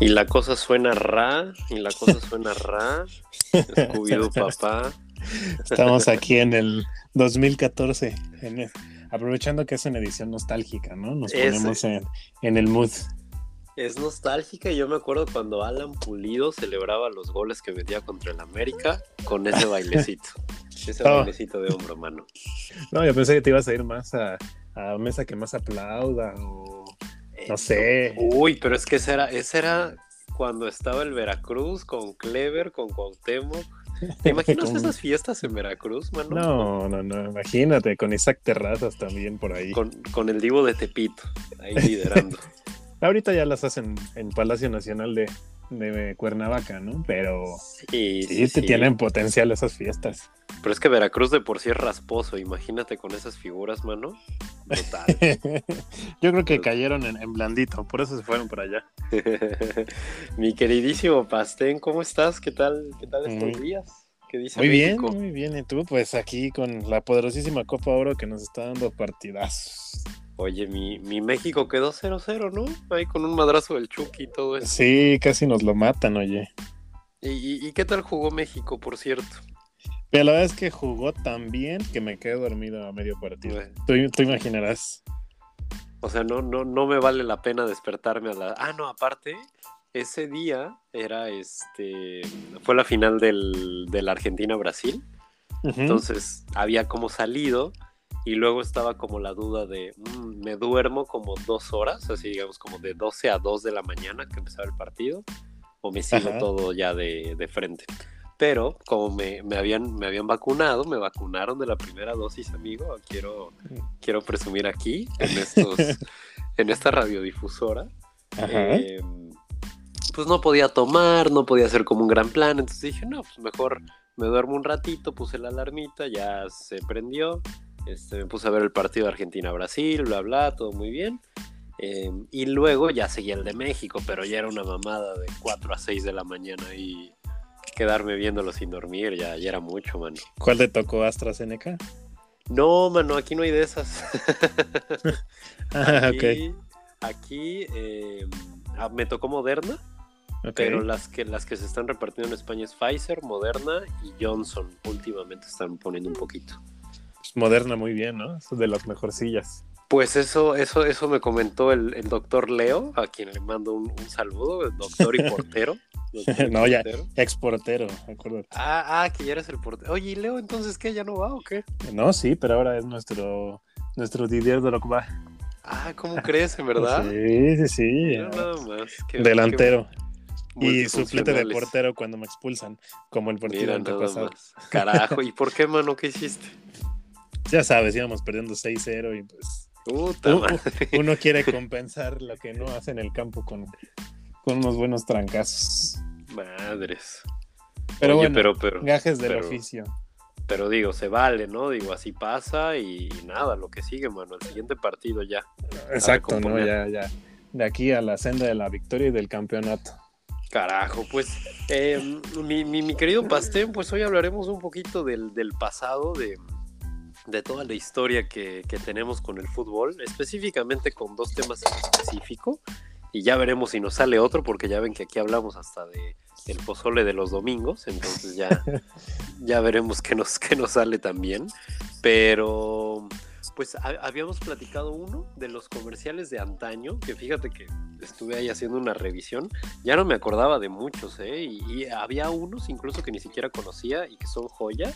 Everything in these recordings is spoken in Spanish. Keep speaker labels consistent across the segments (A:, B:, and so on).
A: Y la cosa suena ra, y la cosa suena ra. scooby papá.
B: Estamos aquí en el 2014, en aprovechando que es una edición nostálgica, ¿no? Nos ponemos en, el mood.
A: Es nostálgica y yo me acuerdo cuando Alan Pulido celebraba los goles que metía contra el América con ese bailecito. ese bailecito de hombro, mano.
B: No, yo pensé que te ibas a ir más a, a mesa que más aplauda o no sé.
A: Uy, pero es que ese era, ese era cuando estaba el Veracruz con Clever, con Cuauhtémoc. ¿Te imaginas esas fiestas en Veracruz, mano?
B: No, no, no, imagínate, con Isaac Terrazas también por ahí.
A: Con, con el Divo de Tepito, ahí liderando.
B: Ahorita ya las hacen en Palacio Nacional de, de Cuernavaca, ¿no? Pero sí, sí, sí, tienen potencial esas fiestas.
A: Pero es que Veracruz de por sí es rasposo, imagínate con esas figuras, mano. Total.
B: Yo creo que cayeron en, blandito, por eso se fueron por allá.
A: Mi queridísimo Pastén, ¿cómo estás? ¿Qué tal, qué tal estos días? ¿Qué dice
B: muy bien, muy bien. ¿Y tú? Pues aquí con la poderosísima Copa Oro que nos está dando partidazos.
A: Oye, mi, mi México quedó 0-0, ¿no? Ahí con un madrazo del Chucky y todo eso.
B: Sí, casi nos lo matan, oye.
A: ¿Y, qué tal jugó México, por cierto?
B: Pero la verdad es que jugó tan bien que me quedé dormido a medio partido. Tú, imaginarás.
A: O sea, no, no, no me vale la pena despertarme a la. Ah, no, aparte, ese día era este. Fue la final del, del Argentina-Brasil. Entonces había como salido y luego estaba como la duda de, mm, me duermo como dos horas, así digamos como de 12 a 2 de la mañana que empezaba el partido, o me sigo todo ya de, de, frente. Pero como me, me, habían, me habían vacunado, me vacunaron de la primera dosis, amigo, quiero, quiero presumir aquí, en, estos, en esta radiodifusora. Eh, pues no podía tomar, no podía hacer como un gran plan, entonces dije, no, pues mejor me duermo un ratito, puse la alarmita, ya se prendió, este, me puse a ver el partido Argentina-Brasil, bla, bla, todo muy bien. Em, y luego ya seguía el de México, pero ya era una mamada de 4 a 6 de la mañana y quedarme viéndolo sin dormir, ya, ya era mucho, mano.
B: ¿Cuál te tocó AstraZeneca?
A: No, mano, aquí no hay de esas.
B: ah, aquí,
A: aquí ah, me tocó Moderna, pero las que, las que se están repartiendo en España es Pfizer, Moderna y Johnson. Últimamente están poniendo un poquito
B: moderna muy bien, ¿no? Es de las mejorcillas.
A: Pues eso, eso, eso me comentó el, doctor Leo, a quien le mando un, saludo, el doctor y portero.
B: no, ya, exportero, acuérdate.
A: Ah, ah, que ya eres el portero. Oye, ¿y Leo entonces qué? ¿Ya no va o qué?
B: No, sí, pero ahora es nuestro, nuestro Didier va
A: Ah, ¿cómo crees, en verdad?
B: sí, sí, sí. nada más. Delantero. Y suplete de portero cuando me expulsan, como el partido antepasado.
A: Carajo, ¿y por qué, mano? ¿Qué hiciste?
B: ya sabes, íbamos perdiendo 6-0 y pues uno, quiere compensar lo que no hace en el campo con, con unos buenos trancazos.
A: Madres.
B: Pero bueno, pero, pero, gajes del oficio.
A: Pero digo, se vale, ¿no? Digo, así pasa y, nada, lo que sigue, mano, el siguiente partido ya.
B: Exacto, ¿no? Ya, ya. De aquí a la senda de la victoria y del campeonato.
A: Carajo, pues eh, mi, mi, querido Pastén, pues hoy hablaremos un poquito del, del pasado, de, de toda la historia que, tenemos con el fútbol, específicamente con dos temas en específico, y ya veremos si nos sale otro, porque ya ven que aquí hablamos hasta de el pozole de los domingos, entonces ya, ya veremos qué nos, qué nos sale también. Pero pues habíamos platicado uno de los comerciales de antaño, que fíjate que estuve ahí haciendo una revisión, ya no me acordaba de muchos, ¿eh? Y, y había unos incluso que ni siquiera conocía y que son joya.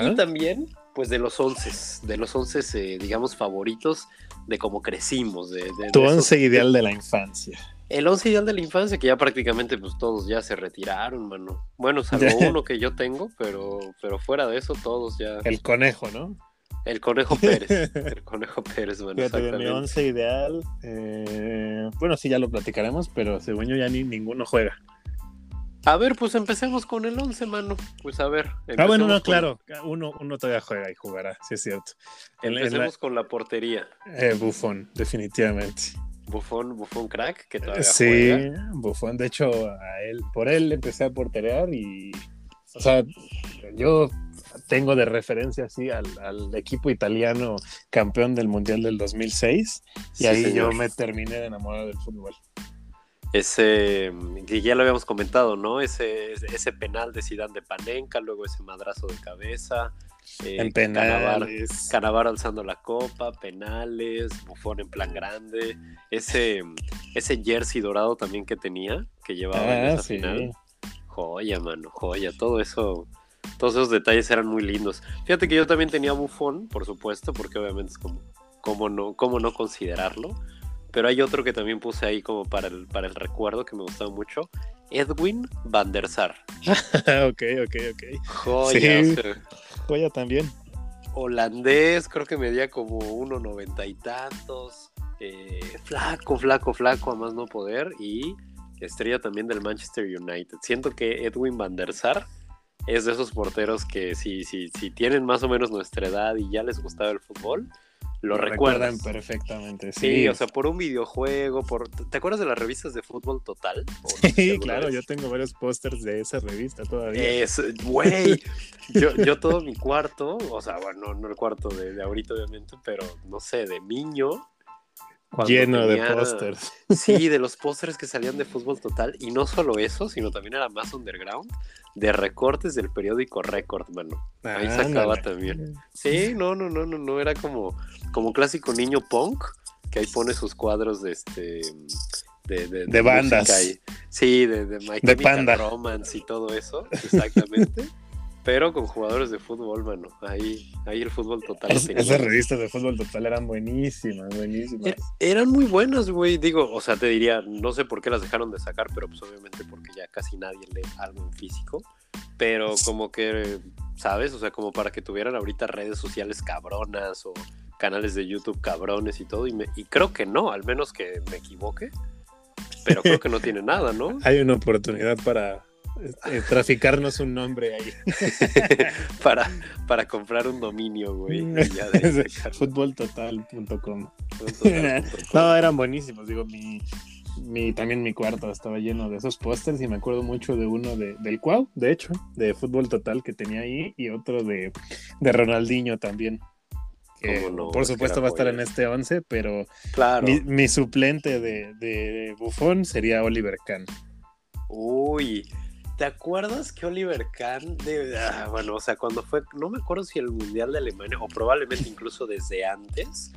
A: Y también, pues de los once, de los once, eh, digamos, favoritos de cómo crecimos. De,
B: tu once ideal de la infancia.
A: El once ideal de la infancia, que ya prácticamente pues todos ya se retiraron, mano. Bueno, salvo uno que yo tengo, pero, pero fuera de eso, todos ya.
B: El conejo, ¿no?
A: El Conejo Pérez. el Conejo Pérez, bueno.
B: Fíjate, mi once ideal. Eh, bueno, sí, ya lo platicaremos, pero según yo ya ni ninguno juega.
A: A ver, pues empecemos con el 11, mano. Pues a ver.
B: Ah, bueno, no, claro. Uno, uno todavía juega y jugará, sí es cierto.
A: empecemos con la portería.
B: Eh, bufón, definitivamente.
A: Buffon, Buffon crack, que todavía
B: Sí, Buffon, de hecho, a él, por él empecé a porterear y, o sea, yo tengo de referencia así al, equipo italiano campeón del Mundial del 2006 y ahí yo me terminé de enamorar del fútbol.
A: Ese, que ya lo habíamos comentado, ¿no? Ese, ese penal de Zidane de Panenka, luego ese madrazo de cabeza,
B: eh, en penales.
A: Canavar, alzando la copa, penales, Bufón en plan grande. Ese, ese jersey dorado también que tenía, que llevaba en ah, esa final. Joya, mano, joya. Todo eso, todos esos detalles eran muy lindos. Fíjate que yo también tenía Bufón, por supuesto, porque obviamente es como, ¿cómo no, cómo no considerarlo? Pero hay otro que también puse ahí como para el, para el recuerdo que me gustaba mucho. Edwin van der Sar.
B: ok, ok, ok.
A: Joya,
B: Joya también.
A: Holandés, creo que medía como 1,90 y tantos. Eh, flaco, flaco, flaco, a más no poder. Y estrella también del Manchester United. Siento que Edwin van der Sar es de esos porteros que si, si, si tienen más o menos nuestra edad y ya les gustaba el fútbol, lo, recuerdan
B: perfectamente.
A: Sí. o sea, por un videojuego, por ¿te acuerdas de las revistas de fútbol total?
B: Sí, claro, yo tengo varios pósters de esa revista todavía.
A: Es, güey, yo, yo todo mi cuarto, o sea, bueno, no el cuarto de, de ahorita obviamente, pero no sé, de niño,
B: Lleno de pósters.
A: Sí, de los pósters que salían de fútbol total. Y no solo eso, sino también era más underground, de recortes del periódico Record, mano. Ahí sacaba también. Sí, no, no, no, no, no. Era como, como clásico niño punk, que ahí pone sus cuadros de este. De,
B: de, bandas.
A: sí, de, de Michael Romance y todo eso, exactamente. pero con jugadores de fútbol, mano. Ahí, ahí el fútbol total.
B: esas revistas de fútbol total eran buenísimas, buenísimas. Er,
A: eran muy buenas, güey. Digo, o sea, te diría, no sé por qué las dejaron de sacar, pero pues obviamente porque ya casi nadie lee algo en físico. Pero como que, ¿sabes? O sea, como para que tuvieran ahorita redes sociales cabronas o canales de YouTube cabrones y todo. Y, me, y creo que no, al menos que me equivoque. Pero creo que no tiene nada, ¿no?
B: Hay una oportunidad para eh, traficarnos un nombre ahí.
A: para, para comprar un dominio, güey.
B: Futboltotal.com. no, eran buenísimos. Digo, mi, mi, también mi cuarto estaba lleno de esos pósters y me acuerdo mucho de uno de, del Cuau, de hecho, de Fútbol Total que tenía ahí y otro de, de Ronaldinho también. por supuesto va a estar en este 11, pero
A: claro.
B: mi, suplente de, de Buffon sería Oliver Kahn.
A: Uy, ¿Te acuerdas que Oliver Kahn, de, ah, bueno, o sea, cuando fue, no me acuerdo si el Mundial de Alemania, o probablemente incluso desde antes,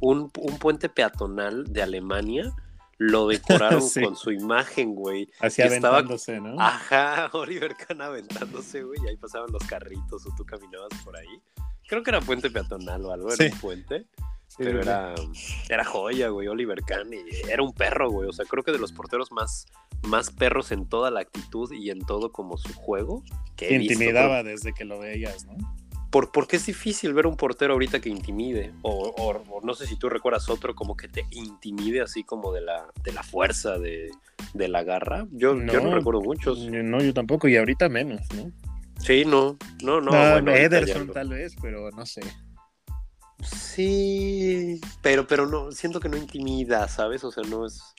A: un, puente peatonal de Alemania lo decoraron con su imagen, güey.
B: Así aventándose, ¿no?
A: Ajá, Oliver Kahn aventándose, güey, y ahí pasaban los carritos o tú caminabas por ahí. Creo que era puente peatonal o algo, era un puente. Pero era, era joya, güey, Oliver Kahn. Y era un perro, güey. O sea, creo que de los porteros más, más perros en toda la actitud y en todo como su juego.
B: Que intimidaba desde que lo veías, ¿no?
A: Por, porque es difícil ver un portero ahorita que intimide. O, no sé si tú recuerdas otro como que te intimide así como de la, de la fuerza, de, la garra. Yo no, yo no recuerdo muchos.
B: No, yo tampoco, y ahorita menos, ¿no?
A: Sí, no, no, no.
B: Ederson tal vez, pero no sé.
A: Sí, pero, pero no, siento que no intimida, ¿sabes? O sea, no es,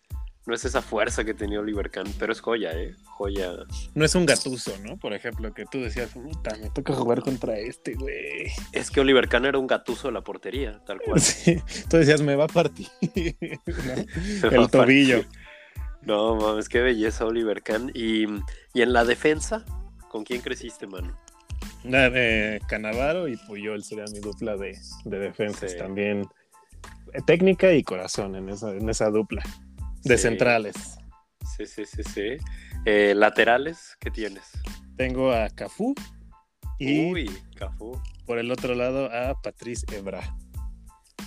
A: no es esa fuerza que tenía Oliver Kahn, pero es joya, ¿eh? Joya.
B: No es un gatuso, ¿no? Por ejemplo, que tú decías, puta, me toca jugar contra este, güey.
A: Es que Oliver Kahn era un gatuso de la portería, tal cual.
B: Sí, tú decías, me va a partir el tobillo.
A: No, mames, qué belleza Oliver Kahn. Y, y en la defensa, ¿con quién creciste, mano?
B: De Canavaro y Puyol sería mi dupla de, de defensas también. Eh, técnica y corazón en esa, en esa dupla. De centrales.
A: Sí, sí, sí, sí. Eh, laterales, ¿qué tienes?
B: Tengo a Cafú y
A: Uy, Cafú.
B: por el otro lado a Patrice Ebra.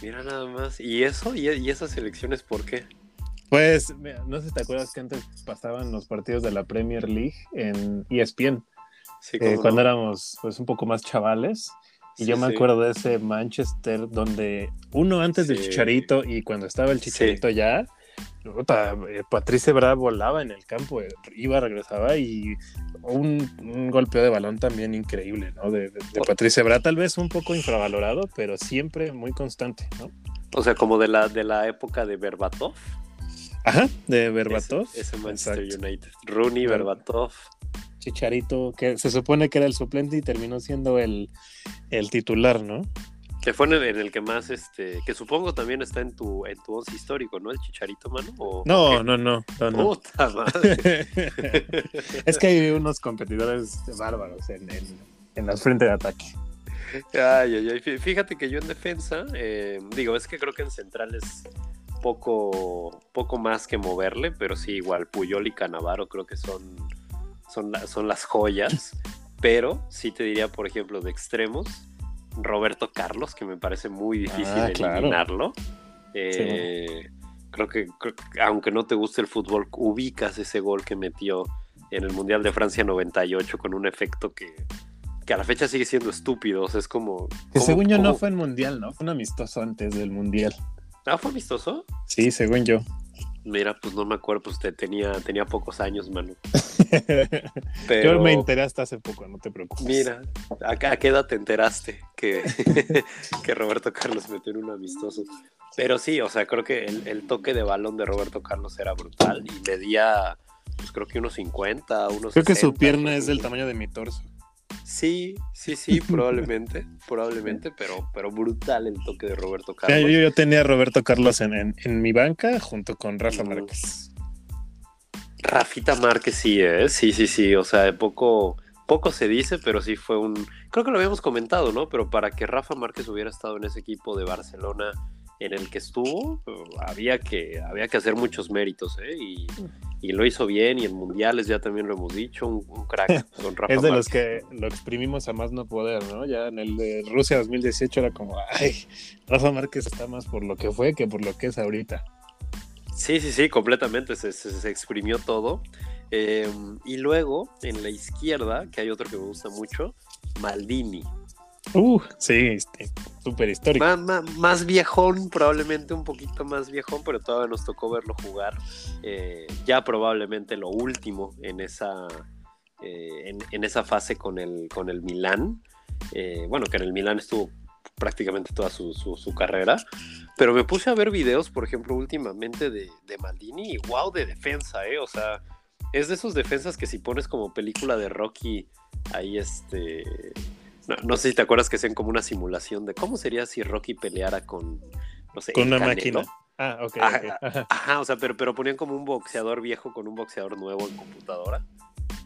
A: Mira nada más. ¿Y eso? ¿Y, y esas elecciones por qué?
B: Pues, no sé si te acuerdas que antes pasaban los partidos de la Premier League en ESPN. Eh, cuando éramos pues un poco más chavales. Y yo me acuerdo de ese Manchester donde uno antes del Chicharito y cuando estaba el Chicharito ya, eh, Patricia Bravo volaba en el campo, eh, iba, regresaba y un, un golpeo de balón también increíble, ¿no? De, de, Patricia Bravo, tal vez un poco infravalorado, pero siempre muy constante, ¿no?
A: O sea, como de la, de la época de Berbatov.
B: Ajá, de Berbatov.
A: Ese, Manchester United. Rooney, Berbatov.
B: Chicharito, que se supone que era el suplente y terminó siendo el, titular, ¿no?
A: Que fue en el, que más, este, que supongo también está en tu, en tu once histórico, ¿no? El Chicharito, mano.
B: no, no, no, no,
A: Puta madre.
B: es que hay unos competidores bárbaros en, en, en las frentes de ataque.
A: Ay, ay, ay. Fíjate que yo en defensa, eh, digo, es que creo que en central es poco, poco más que moverle, pero sí, igual Puyol y Canavaro creo que son, son, son las joyas. Pero sí te diría, por ejemplo, de extremos, Roberto Carlos, que me parece muy difícil ah, eliminarlo. Eh, creo, que, aunque no te guste el fútbol, ubicas ese gol que metió en el Mundial de Francia 98 con un efecto que, que a la fecha sigue siendo estúpido. O sea, es como.
B: Que según yo no fue en Mundial, ¿no? Fue un amistoso antes del Mundial.
A: ¿Ah, fue amistoso?
B: Sí, según yo.
A: Mira, pues no me acuerdo, pues usted tenía, tenía pocos años, mano.
B: Yo me enteré hasta hace poco, no te preocupes.
A: Mira, ¿a, qué edad te enteraste que, que Roberto Carlos metió en un amistoso? Pero sí, o sea, creo que el, el, toque de balón de Roberto Carlos era brutal y medía, pues creo que unos 50, unos
B: Creo que su pierna es del tamaño de mi torso.
A: Sí, sí, sí, probablemente, probablemente, pero, pero brutal el toque de Roberto Carlos.
B: yo, yo, tenía a Roberto Carlos en, mi banca junto con Rafa Márquez.
A: Rafita Márquez sí, ¿eh? sí, sí, sí, o sea, poco, poco se dice, pero sí fue un, creo que lo habíamos comentado, ¿no? Pero para que Rafa Márquez hubiera estado en ese equipo de Barcelona en el que estuvo, había que, había que hacer muchos méritos, ¿eh? Y, lo hizo bien, y en mundiales ya también lo hemos dicho, un, crack
B: con Rafa Es de los que lo exprimimos a más no poder, ¿no? Ya en el de Rusia 2018 era como, ay, Rafa Márquez está más por lo que fue que por lo que es ahorita.
A: Sí, sí, sí, completamente, se, se, exprimió todo. Em, y luego, en la izquierda, que hay otro que me gusta mucho, Maldini.
B: Uh, sí, este, súper histórico.
A: Más, viejón, probablemente un poquito más viejón, pero todavía nos tocó verlo jugar. Eh, ya probablemente lo último en esa, eh, en, esa fase con el, con el Milán. Eh, bueno, que en el Milán estuvo prácticamente toda su, carrera. Pero me puse a ver videos, por ejemplo, últimamente de, de Maldini y wow, de defensa, ¿eh? O sea, es de esos defensas que si pones como película de Rocky, ahí este no, sé si te acuerdas que hacen como una simulación de cómo sería si Rocky peleara con, no sé,
B: con una máquina. Ah, ok.
A: Ajá, o sea, pero, pero ponían como un boxeador viejo con un boxeador nuevo en computadora.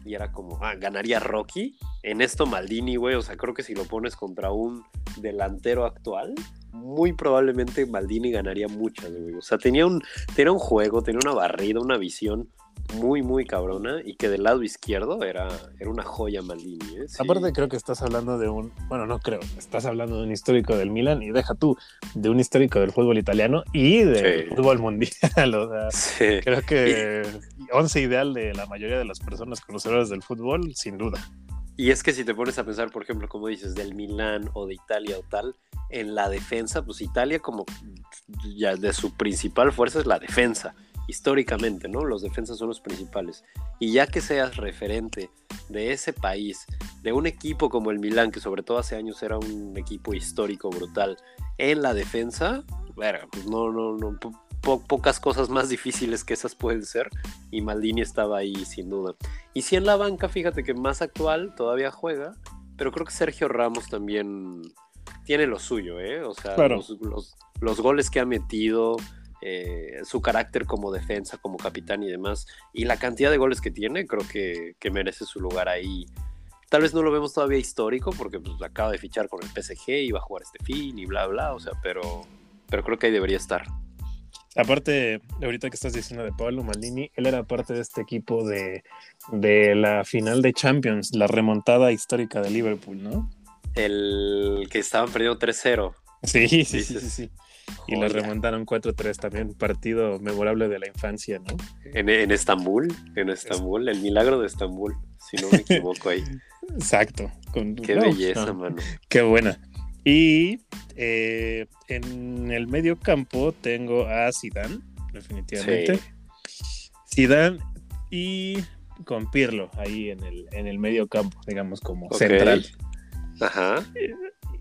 A: Y era como, ah, ganaría Rocky. En esto Maldini, güey, o sea, creo que si lo pones contra un delantero actual, muy probablemente Maldini ganaría muchas, güey. O sea, tenía un, tenía un juego, tenía una barrida, una visión muy, muy cabrona y que del lado izquierdo era, era una joya Maldini. ¿eh?
B: Aparte creo que estás hablando de un, bueno, no creo, estás hablando de un histórico del Milan y deja tú, de un histórico del fútbol italiano y del fútbol mundial. O sea, creo que once ideal de la mayoría de las personas conocedoras del fútbol, sin duda.
A: Y es que si te pones a pensar, por ejemplo, como dices, del Milan o de Italia o tal, en la defensa, pues Italia como ya de su principal fuerza es la defensa históricamente, ¿no? Los defensas son los principales. Y ya que seas referente de ese país, de un equipo como el Milán, que sobre todo hace años era un equipo histórico brutal, en la defensa, bueno, pues no, no, no, pocas cosas más difíciles que esas pueden ser. Y Maldini estaba ahí sin duda. Y si en la banca, fíjate que más actual todavía juega, pero creo que Sergio Ramos también tiene lo suyo, ¿eh? O sea, los, los goles que ha metido, eh, su carácter como defensa, como capitán y demás, y la cantidad de goles que tiene, creo que, merece su lugar ahí. Tal vez no lo vemos todavía histórico, porque pues, acaba de fichar con el PSG, iba a jugar este fin y bla, bla, o sea, pero, pero creo que ahí debería estar.
B: Aparte, ahorita que estás diciendo de Pablo Maldini, él era parte de este equipo de, de la final de Champions, la remontada histórica de Liverpool, ¿no?
A: El que estaban perdiendo 3-0.
B: Sí, sí, sí, sí, sí. Y lo remontaron 4-3 también, partido memorable de la infancia, ¿no?
A: En, Estambul, en Estambul, el milagro de Estambul, si no me equivoco ahí.
B: Exacto.
A: Qué belleza, mano.
B: Qué buena. Y eh, en el medio campo tengo a Zidane, definitivamente. Zidane y con Pirlo ahí en el, en el medio campo, digamos, como central.
A: Ajá.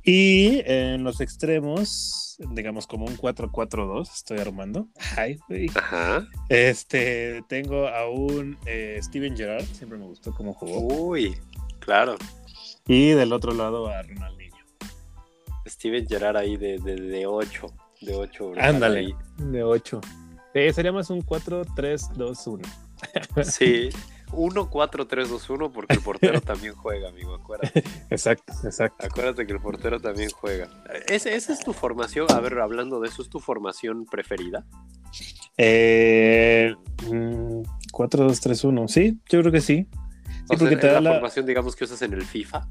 B: Y en los extremos, digamos como un 4-4-2, estoy armando. Ay, Ajá. Este, tengo a un eh, Steven Gerrard, siempre me gustó cómo jugó.
A: Uy, claro.
B: Y del otro lado a Ronaldinho.
A: Steven Gerrard ahí de, de, de 8. De 8.
B: Ándale, de 8. Eh, sería más un 4-3-2-1.
A: Sí, 1-4-3-2-1 porque el portero también juega, amigo, acuérdate.
B: Exacto, exacto.
A: Acuérdate que el portero también juega. ¿Esa es tu formación? A ver, hablando de eso, ¿es tu formación preferida?
B: Eh, 4-2-3-1, mm, sí, yo creo que sí.
A: Sí, porque te da la, formación, digamos, que usas en el FIFA.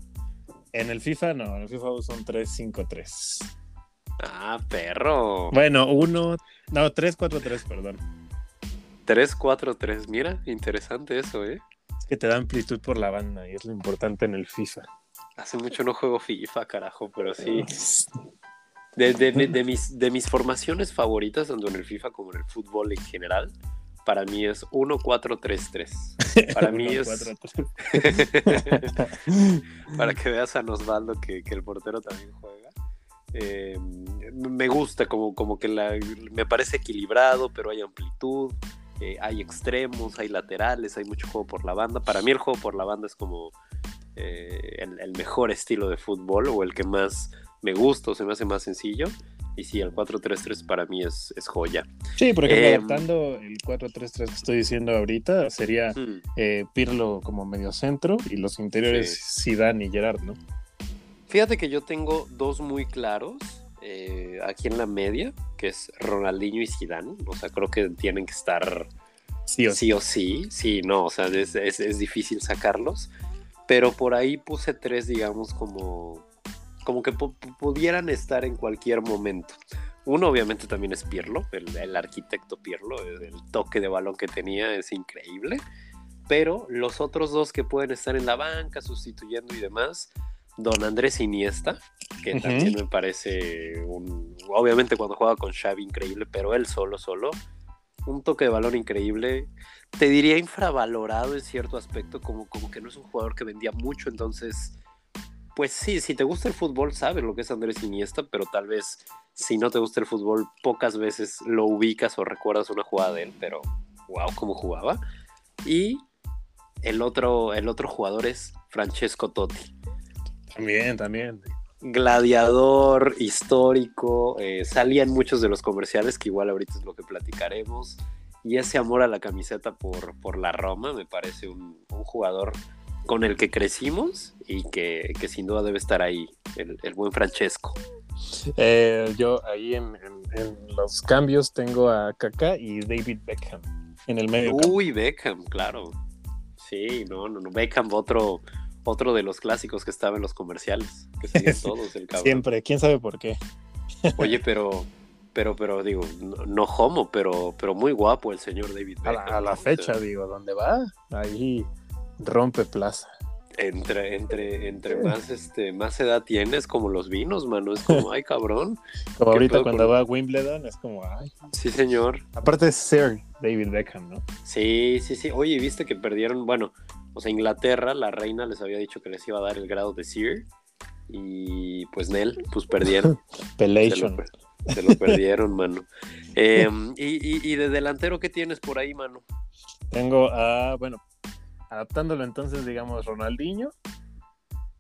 B: En el FIFA no, en el FIFA uso un 3-5-3.
A: Ah, perro.
B: Bueno, 1, no, 3-4-3, perdón.
A: 3-4-3, mira, interesante eso, ¿eh?
B: Es que te da amplitud por la banda y es lo importante en el FIFA.
A: Hace mucho no juego FIFA, carajo, pero sí. De, mis, de mis formaciones favoritas, tanto en el FIFA como en el fútbol en general, para mí es 1-4-3-3. Para mí es. para que veas a Osvaldo que, que el portero también juega. Eh, me gusta como, como que la, me parece equilibrado, pero hay amplitud. Eh, hay extremos, hay laterales, hay mucho juego por la banda. Para mí el juego por la banda es como eh, el, mejor estilo de fútbol o el que más me gusta o se me hace más sencillo. Y sí, el 4-3-3 para mí es, es, joya.
B: Sí, por ejemplo, em, adaptando el 4-3-3 que estoy diciendo ahorita, sería eh, Pirlo como medio centro y los interiores Zidane y Gerard, ¿no?
A: Fíjate que yo tengo dos muy claros. Eh, aquí en la media, que es Ronaldinho y Zidane. O sea, creo que tienen que estar sí o sí. Sí, no, o sea, es, difícil sacarlos. Pero por ahí puse tres, digamos, como, como que pudieran estar en cualquier momento. Uno obviamente también es Pirlo, el, el, arquitecto Pirlo, el toque de balón que tenía es increíble, pero los otros dos que pueden estar en la banca sustituyendo y demás, Don Andrés Iniesta, que también me parece un. Obviamente cuando juega con Xavi, increíble, pero él solo, solo. Un toque de balón increíble. Te diría infravalorado en cierto aspecto, como, como que no es un jugador que vendía mucho, entonces. Pues sí, si te gusta el fútbol, sabes lo que es Andrés Iniesta, pero tal vez si no te gusta el fútbol, pocas veces lo ubicas o recuerdas una jugada de él, pero wow, cómo jugaba. Y el otro, el otro jugador es Francesco Totti
B: también, también.
A: Gladiador, histórico, eh, salía en muchos de los comerciales, que igual ahorita es lo que platicaremos. Y ese amor a la camiseta por, por la Roma me parece un, jugador con el que crecimos y que, sin duda debe estar ahí, el, buen Francesco.
B: Eh, yo ahí en, los cambios tengo a Kaká y David Beckham en el medio.
A: Uy, Beckham, claro. Sí, no, no, no, Beckham, otro, otro de los clásicos que estaba en los comerciales, que siguen todos el cabrón.
B: Siempre, quién sabe por qué.
A: Oye, pero, pero, pero, digo, no, homo, pero, pero muy guapo el señor David
B: Beckham. A la, fecha, digo, ¿dónde va? Ahí rompe plaza.
A: Entre, entre, entre más, este, más edad tienes, como los vinos, mano, es como, ay, cabrón.
B: Como ahorita cuando va a Wimbledon, es como, ay.
A: Sí, señor.
B: Aparte es Sir David Beckham, ¿no?
A: Sí, sí, sí. Oye, viste que perdieron, bueno, o sea, Inglaterra, la reina les había dicho que les iba a dar el grado de Sir. Y pues Nel, pues perdieron.
B: Pelation.
A: Se lo, perdieron, mano. Em, y, de delantero qué tienes por ahí, mano?
B: Tengo a, bueno, adaptándolo entonces, digamos, Ronaldinho.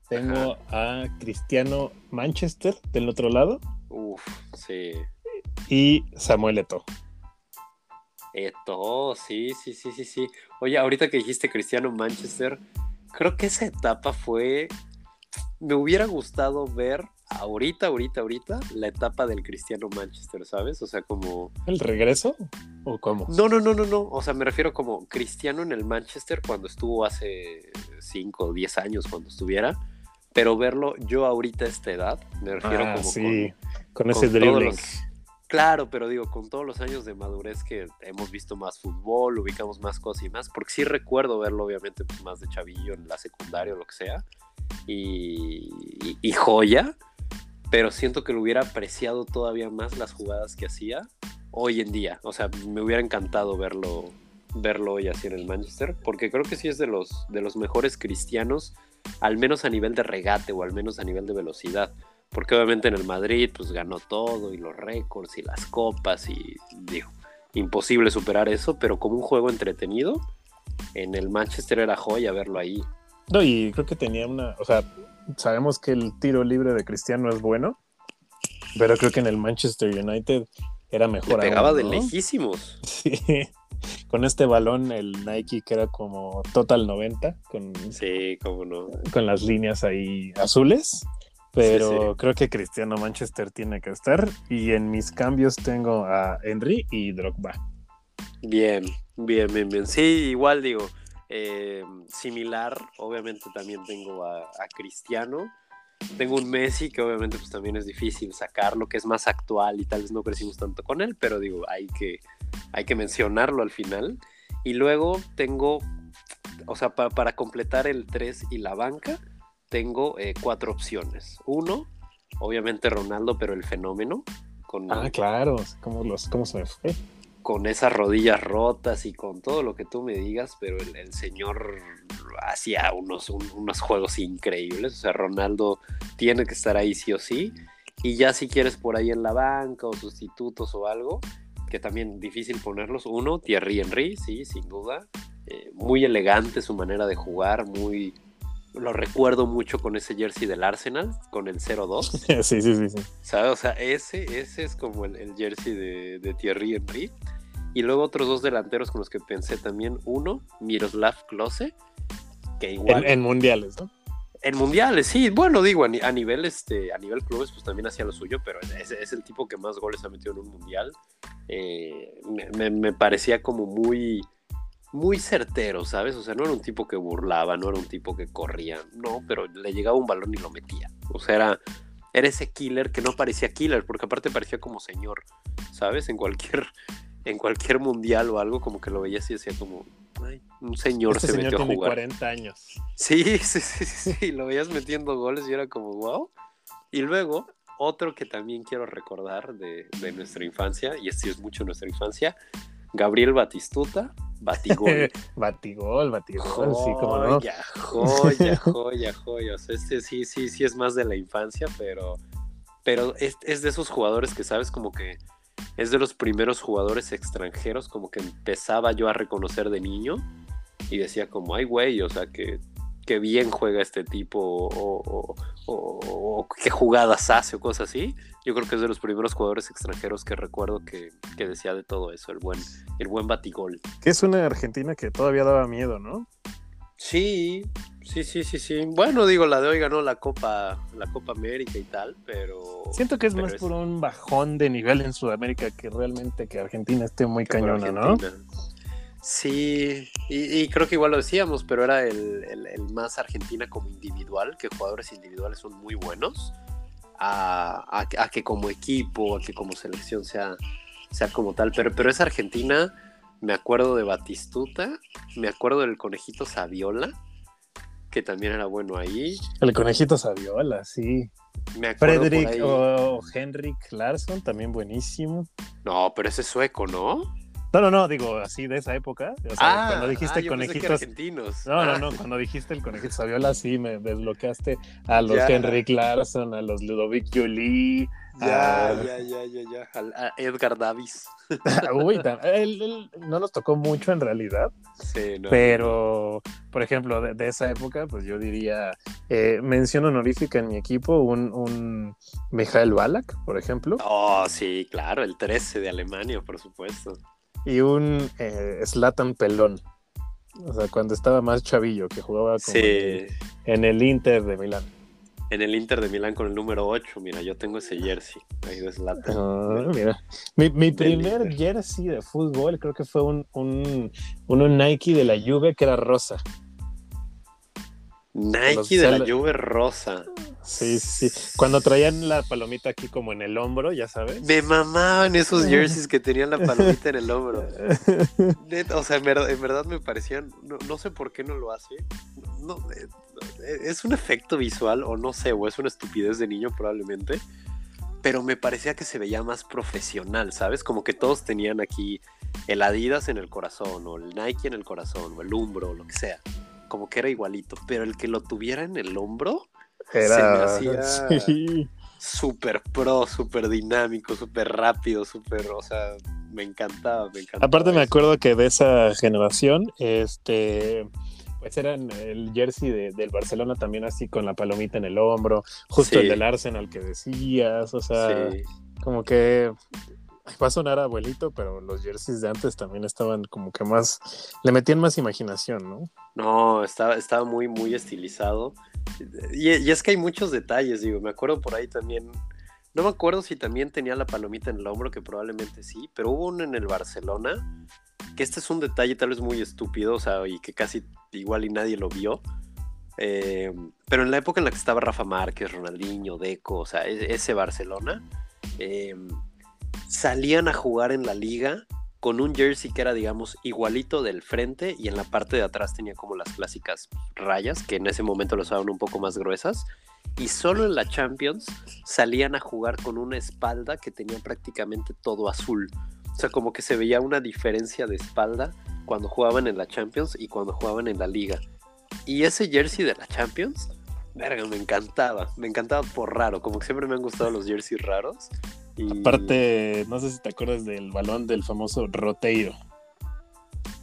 B: Tengo a Cristiano Manchester del otro lado.
A: Uf, sí.
B: Y Samuel Eto'o.
A: Eto, sí, sí, sí, sí, sí. Oye, ahorita que dijiste Cristiano Manchester, creo que esa etapa fue. Me hubiera gustado ver ahorita, ahorita, ahorita, la etapa del Cristiano Manchester, ¿sabes? O sea, como.
B: ¿El regreso? ¿O cómo?
A: No, no, no, no, no. O sea, me refiero como Cristiano en el Manchester cuando estuvo hace 5 o 10 años, cuando estuviera. Pero verlo yo ahorita a esta edad, me refiero
B: ah,
A: como
B: sí. con, ese dribbling.
A: Claro, pero digo, con todos los años de madurez que hemos visto más fútbol, ubicamos más cosas y más, porque sí recuerdo verlo obviamente pues, más de chavillo en la secundaria o lo que sea, y, joya, pero siento que lo hubiera apreciado todavía más las jugadas que hacía hoy en día, o sea, me hubiera encantado verlo verlo hoy así en el Manchester, porque creo que sí es de los, de los mejores cristianos, al menos a nivel de regate o al menos a nivel de velocidad porque obviamente en el Madrid pues ganó todo y los récords y las copas y digo, imposible superar eso, pero como un juego entretenido, en el Manchester era joya verlo ahí.
B: No, y creo que tenía una, o sea, sabemos que el tiro libre de Cristiano es bueno, pero creo que en el Manchester United era mejor.
A: Le pegaba de lejísimos.
B: Sí. Con este balón, el Nike que era como Total 90, con,
A: sí, cómo no.
B: con las líneas ahí azules. Pero creo que Cristiano Manchester tiene que estar. Y en mis cambios tengo a Henry y Drogba.
A: Bien, bien, bien, bien. Sí, igual digo, eh, similar. Obviamente también tengo a, a, Cristiano. Tengo un Messi que obviamente pues también es difícil sacarlo, que es más actual y tal vez no crecimos tanto con él, pero digo, hay que, hay que mencionarlo al final. Y luego tengo, o sea, para completar el 3 y la banca, tengo eh, cuatro opciones. Uno, obviamente Ronaldo, pero el fenómeno.
B: Con, ah, claro, ¿cómo, los, cómo se fue?
A: Con esas rodillas rotas y con todo lo que tú me digas, pero el, señor hacía unos, unos juegos increíbles. O sea, Ronaldo tiene que estar ahí sí o sí. Y ya si quieres por ahí en la banca o sustitutos o algo, que también difícil ponerlos. Uno, Thierry Henry, sí, sin duda. Eh, muy elegante su manera de jugar, muy, lo recuerdo mucho con ese jersey del Arsenal, con el 0-2.
B: sí, sí, sí, sí.
A: ¿Sabes? O sea, ese, ese es como el, jersey de, de, Thierry Henry. Y luego otros dos delanteros con los que pensé también. Uno, Miroslav Klose, que igual...
B: En, mundiales, ¿no?
A: En mundiales, sí. Bueno, digo, a, nivel, este, a nivel clubes, pues también hacía lo suyo, pero es, es el tipo que más goles ha metido en un mundial. Eh, me parecía como muy muy certero, ¿sabes? O sea, no era un tipo que burlaba, no era un tipo que corría, no, pero le llegaba un balón y lo metía. O sea, era, era ese killer que no parecía killer, porque aparte parecía como señor, ¿sabes? En cualquier, en cualquier mundial o algo, como que lo veías y decía como, Ay, un señor
B: este
A: se metió
B: a
A: jugar.
B: 40 años.
A: Sí, sí, sí, sí, lo veías metiendo goles y era como, wow. Y luego, otro que también quiero recordar de, de nuestra infancia, y este es mucho nuestra infancia, Gabriel Batistuta, Batigol.
B: batigol, Batigol, sí, como no.
A: Joya, joya, joya, joya. O sea, este sí, sí, sí es más de la infancia, pero, pero es, es de esos jugadores que sabes como que es de los primeros jugadores extranjeros como que empezaba yo a reconocer de niño y decía como, ay güey, o sea que qué bien juega este tipo o, qué jugadas hace o cosas así. Yo creo que es de los primeros jugadores extranjeros que recuerdo que, decía de todo eso, el buen, el buen batigol.
B: Que es una Argentina que todavía daba miedo, ¿no?
A: Sí, sí, sí, sí, sí. Bueno, digo, la de hoy ganó la Copa, la Copa América y tal, pero.
B: Siento que es más por un bajón de nivel en Sudamérica que realmente que Argentina esté muy cañona, ¿no?
A: Sí, y, creo que igual lo decíamos, pero era el, más Argentina como individual, que jugadores individuales son muy buenos, a, que como equipo, a que como selección sea, sea como tal. Pero, pero esa Argentina, me acuerdo de Batistuta, me acuerdo del conejito Saviola, que también era bueno ahí.
B: El conejito Saviola, sí. Me Frederick o Henrik Larsson, también buenísimo.
A: No, pero ese es sueco, ¿no?
B: No, no, no, digo así de esa época. O sea, ah, cuando dijiste ah, conejitos.
A: argentinos.
B: No, no, no, cuando dijiste el conejito Saviola, sí me desbloqueaste a los Henrik Larsson, a los Ludovic Jolie.
A: Ya, ya, ya, ya, ya. A Edgar Davis.
B: Uy, él, no nos tocó mucho en realidad.
A: Sí, no.
B: Pero, por ejemplo, de, esa época, pues yo diría, eh, mención honorífica en mi equipo, un, un Mijael Balak, por ejemplo.
A: Oh, sí, claro, el 13 de Alemania, por supuesto
B: y un eh, Slatan Pelón. O sea, cuando estaba más chavillo, que jugaba en, el, Inter de Milán.
A: En el Inter de Milán con el número 8, mira, yo tengo ese jersey. Ahí de Zlatan.
B: Ah, mira. Mi, primer jersey de fútbol creo que fue un, un, un Nike de la Juve que era rosa.
A: Nike de la Juve rosa.
B: Sí, sí. Cuando traían la palomita aquí como en el hombro, ya sabes.
A: Me mamaban esos jerseys que tenían la palomita en el hombro. o sea, en verdad, me parecían. No, sé por qué no lo hace. No, eh, es un efecto visual, o no sé, o es una estupidez de niño probablemente. Pero me parecía que se veía más profesional, ¿sabes? Como que todos tenían aquí el Adidas en el corazón, o el Nike en el corazón, o el Umbro, o lo que sea como que era igualito, pero el que lo tuviera en el hombro
B: era...
A: se me hacía... súper pro, súper dinámico, súper rápido, súper, o sea, me encantaba, me encantaba.
B: Aparte me acuerdo que de esa generación, este, pues eran el jersey del Barcelona también así con la palomita en el hombro, justo el del Arsenal que decías, o sea, como que va a sonar abuelito, pero los jerseys de antes también estaban como que más, le metían más imaginación, ¿no?
A: No, estaba, estaba muy, muy estilizado. Y, es que hay muchos detalles, digo, me acuerdo por ahí también, no me acuerdo si también tenía la palomita en el hombro, que probablemente sí, pero hubo uno en el Barcelona, que este es un detalle tal vez muy estúpido, o sea, y que casi igual y nadie lo vio. Eh, pero en la época en la que estaba Rafa Márquez, Ronaldinho, Deco, o sea, e, ese Barcelona, eh, salían a jugar en la liga con un jersey que era, digamos, igualito del frente y en la parte de atrás tenía como las clásicas rayas, que en ese momento lo usaban un poco más gruesas. Y solo en la Champions salían a jugar con una espalda que tenía prácticamente todo azul. O sea, como que se veía una diferencia de espalda cuando jugaban en la Champions y cuando jugaban en la liga. Y ese jersey de la Champions, verga, me encantaba. Me encantaba por raro. Como que siempre me han gustado los jerseys raros.
B: Aparte, no sé si te acuerdas del balón del famoso Roteiro.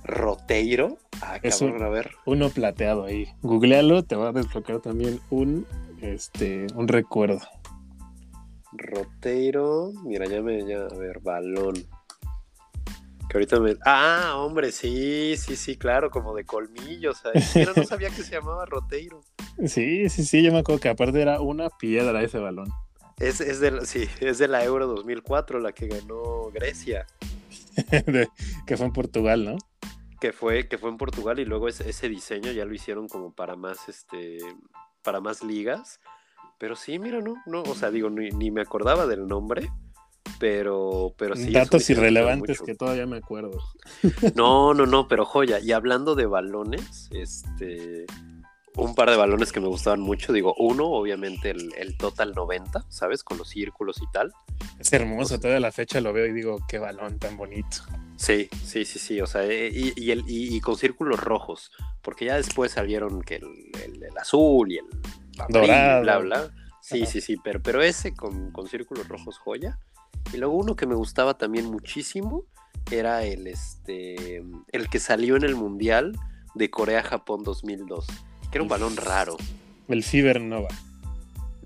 A: ¿Roteiro?
B: Ah, es a ver. Uno plateado ahí. Googlealo, te va a desbloquear también un, este, un recuerdo.
A: Roteiro, mira, ya me, ya, a ver, balón. Que ahorita me. Ah, hombre, sí, sí, sí, claro, como de colmillos. Pero no sabía que se llamaba Roteiro.
B: Sí, sí, sí, yo me acuerdo que aparte era una piedra ese balón.
A: Es, es, de, sí, es de la Euro 2004, la que ganó Grecia.
B: que fue en Portugal, ¿no?
A: Que fue, que fue en Portugal y luego ese, ese diseño ya lo hicieron como para más, este, para más ligas. Pero sí, mira, no, no, o sea, digo, ni, me acordaba del nombre, pero, pero sí.
B: Datos irrelevantes que todavía me acuerdo.
A: No, no, no, pero joya. Y hablando de balones, este, un par de balones que me gustaban mucho. Digo, uno, obviamente, el, Total 90, ¿sabes? Con los círculos y tal.
B: Es hermoso, toda la fecha lo veo y digo, qué balón tan bonito.
A: Sí, sí, sí, sí. O sea, eh, y, el, y, con círculos rojos. Porque ya después salieron que el, azul y el
B: dorado,
A: bla, bla. Sí, sí, sí. Pero, pero ese con, con círculos rojos, joya. Y luego uno que me gustaba también muchísimo era el, este, el que salió en el Mundial de Corea-Japón 2002 que era un balón raro.
B: El Fiber Nova.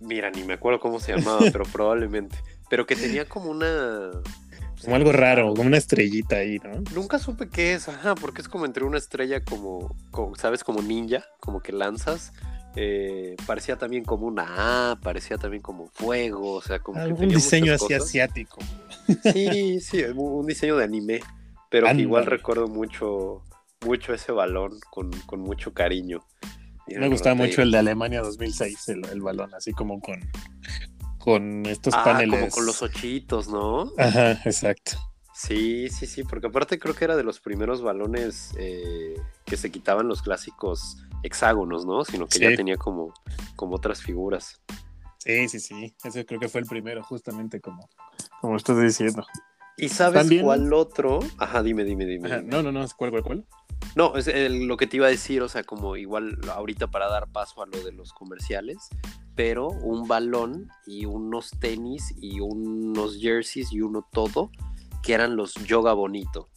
A: Mira, ni me acuerdo cómo se llamaba, pero probablemente. Pero que tenía como una.
B: Como algo raro, como una estrellita ahí, ¿no?
A: Nunca supe qué es, ajá, porque es como entre una estrella como, ¿sabes? Como ninja, como que lanzas. Eh, parecía también como una A, parecía también como fuego, o sea, como
B: un diseño así asiático.
A: Sí, sí, un diseño de anime, pero igual recuerdo mucho, mucho ese balón con, con mucho cariño.
B: Me gustaba mucho el de Alemania 2006, el, balón, así como con, con estos ah, paneles. Como
A: con los ochitos, ¿no?
B: Ajá, exacto.
A: Sí, sí, sí, porque aparte creo que era de los primeros balones eh, que se quitaban los clásicos hexágonos, ¿no? Sino que ya tenía como, como otras figuras.
B: Sí, sí, sí. Ese creo que fue el primero, justamente como, como estás diciendo.
A: ¿Y sabes cuál otro? Ajá, dime, dime, dime.
B: No, no, no, ¿cuál, cuál, cuál?
A: No, es lo que te iba a decir, o sea, como igual ahorita para dar paso a lo de los comerciales, pero un balón y unos tenis y unos jerseys y uno todo, que eran los yoga bonito.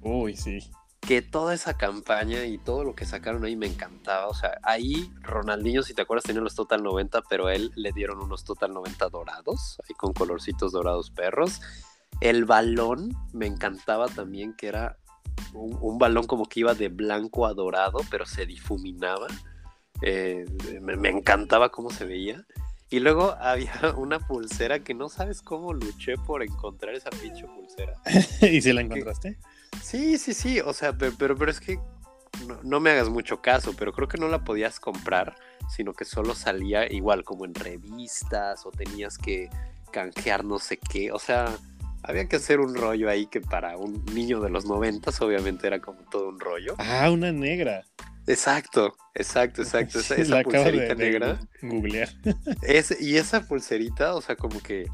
B: Uy, sí.
A: Que toda esa campaña y todo lo que sacaron ahí me encantaba. O sea, ahí Ronaldinho, si te acuerdas, tenía los Total 90, pero a él le dieron unos Total 90 dorados, ahí con colorcitos dorados perros. El balón me encantaba también, que era un, balón como que iba de blanco a dorado, pero se difuminaba. Eh, me, encantaba cómo se veía. Y luego había una pulsera que no sabes cómo luché por encontrar esa pinche pulsera.
B: ¿Y si la encontraste?
A: Sí, sí, sí. O sea, pero, pero, es que no, me hagas mucho caso, pero creo que no la podías comprar, sino que solo salía igual como en revistas o tenías que canjear no sé qué. O sea, había que hacer un rollo ahí que para un niño de los noventas obviamente era como todo un rollo.
B: Ah, una negra.
A: Exacto, exacto, exacto. Esa, pulserita negra.
B: googlear.
A: y esa pulserita, o sea, como que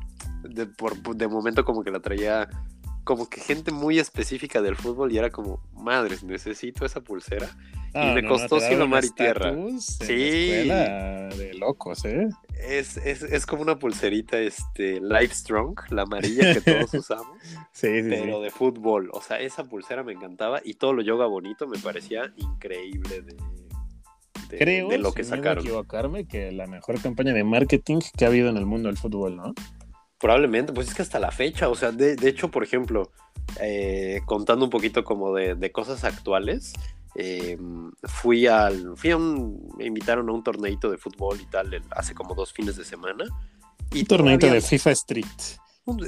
A: de, por, de momento como que la traía como que gente muy específica del fútbol y era como, madres, necesito esa pulsera. Y me costó no, mar y tierra.
B: Sí. de locos, ¿eh?
A: Es, es, es, como una pulserita este, Life Strong, la amarilla que todos usamos, sí, sí, pero de fútbol. O sea, esa pulsera me encantaba y todo lo yoga bonito me parecía increíble de,
B: de, Creo, de lo que sacaron. equivocarme, que la mejor campaña de marketing que ha habido en el mundo del fútbol, ¿no?
A: Probablemente, pues es que hasta la fecha, o sea, de, de hecho, por ejemplo, eh, contando un poquito como de, de cosas actuales, eh, fui al. Fui a un. Me invitaron a un torneito de fútbol y tal hace como dos fines de semana.
B: Y un torneito de FIFA Street.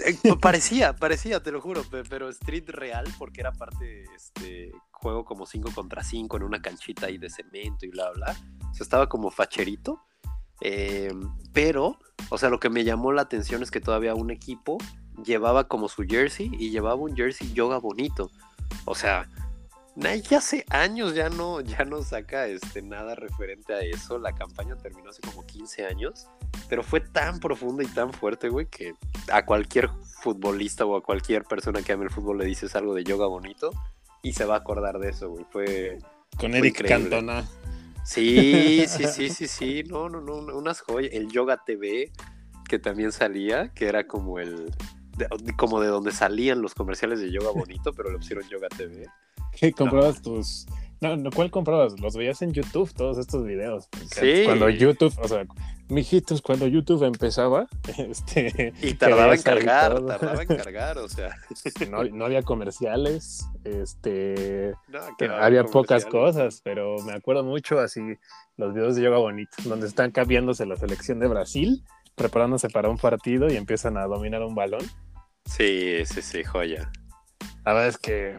A: Eh, parecía, parecía, te lo juro, pero Street real, porque era parte, este, juego como 5 contra 5 en una canchita ahí de cemento y bla, bla. O sea, estaba como facherito. Eh, pero, o sea, lo que me llamó la atención es que todavía un equipo llevaba como su jersey y llevaba un jersey yoga bonito. O sea, Nike hace años ya no, ya no saca este, nada referente a eso. La campaña terminó hace como 15 años, pero fue tan profunda y tan fuerte, güey, que a cualquier futbolista o a cualquier persona que ame el fútbol le dices algo de yoga bonito y se va a acordar de eso, güey. Fue.
B: Con Eric Cantona.
A: Sí, sí, sí, sí, sí. No, no, no, unas joyas. El Yoga TV, que también salía, que era como el. como de donde salían los comerciales de yoga bonito, pero le pusieron Yoga TV.
B: ¿Qué comprabas tus.? No, no, ¿cuál comprabas? Los veías en YouTube, todos estos videos. Sí. Cuando YouTube, o sea, mijitos, cuando YouTube empezaba, este.
A: Y tardaba en cargar, tardaba en cargar, o sea.
B: No, no había comerciales, este. No, había pocas cosas, pero me acuerdo mucho así los videos de Yoga Bonito, donde están cambiándose la selección de Brasil, preparándose para un partido y empiezan a dominar un balón.
A: Sí, sí, sí, joya.
B: La verdad es que.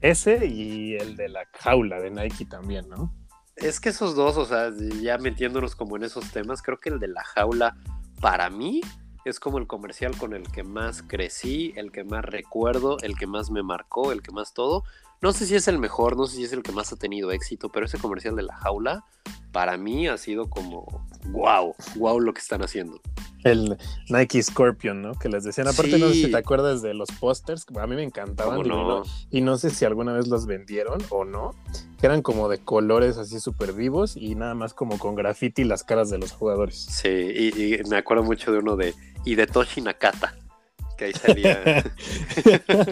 B: Ese y el de la jaula de Nike también, ¿no?
A: Es que esos dos, o sea, ya metiéndonos como en esos temas, creo que el de la jaula, para mí, es como el comercial con el que más crecí, el que más recuerdo, el que más me marcó, el que más todo. No sé si es el mejor, no sé si es el que más ha tenido éxito, pero ese comercial de la jaula, para mí ha sido como, wow, wow lo que están haciendo
B: el Nike Scorpion, ¿no? Que les decían, aparte no sé si te acuerdas de los pósters, a mí me encantaban y no sé si alguna vez los vendieron o no, que eran como de colores así súper vivos y nada más como con graffiti las caras de los jugadores.
A: Sí, y, me acuerdo mucho de uno de y de Toshi Nakata, que ahí salía,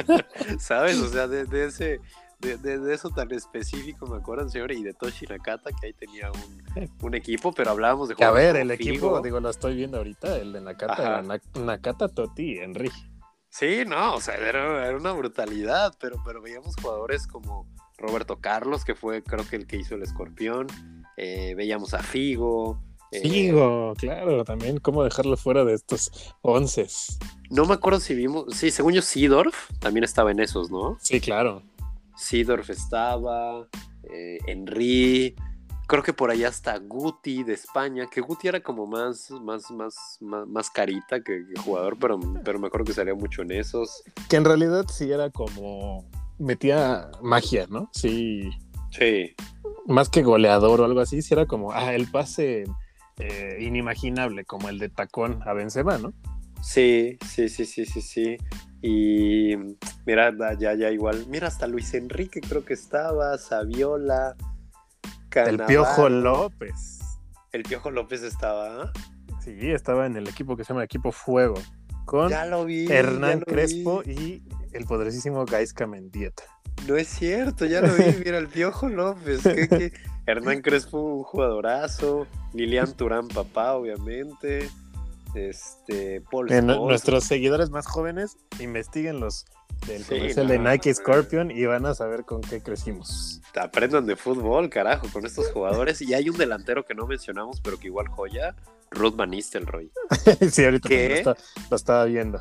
A: ¿sabes? O sea, de ese de, eso tan específico, me acuerdo, señor, y de Toshi Nakata, que ahí tenía un, equipo, pero hablábamos de
B: A ver, el equipo, digo, lo estoy viendo ahorita, el de Nakata, Nakata Toti, Henry.
A: Sí, no, o sea, era, una brutalidad, pero, pero veíamos jugadores como Roberto Carlos, que fue creo que el que hizo el escorpión, eh, veíamos a Figo.
B: Eh, Figo, claro, también cómo dejarlo fuera de estos once.
A: No me acuerdo si vimos, sí, según yo, Seedorf también estaba en esos, ¿no?
B: Sí, claro.
A: Sidorf estaba, eh, Henry, creo que por allá está Guti de España, que Guti era como más, más, más, más, carita que, jugador, pero, pero me acuerdo que salía mucho en esos.
B: Que en realidad sí era como, metía magia, ¿no? Sí.
A: Sí.
B: Más que goleador o algo así, sí era como, ah, el pase eh, inimaginable, como el de tacón a Benzema, ¿no?
A: Sí, sí, sí, sí, sí, sí. Y mira, ya, ya igual. Mira, hasta Luis Enrique creo que estaba, Saviola.
B: El Piojo López.
A: El Piojo López estaba. ¿ah?
B: Sí, estaba en el equipo que se llama Equipo Fuego. Con Hernán Crespo y el poderosísimo Gaisca Mendieta.
A: No es cierto, ya lo vi. Mira, el Piojo López. Hernán Crespo, un jugadorazo. Lilian Turán, papá, obviamente este, Paul
B: Nuestros seguidores más jóvenes, investiguen los del comercial de Nike Scorpion y van a saber con qué crecimos.
A: Aprendan de fútbol, carajo, con estos jugadores. y hay un delantero que no mencionamos, pero que igual joya, Ruth Van Nistelrooy.
B: sí, ahorita lo estaba viendo.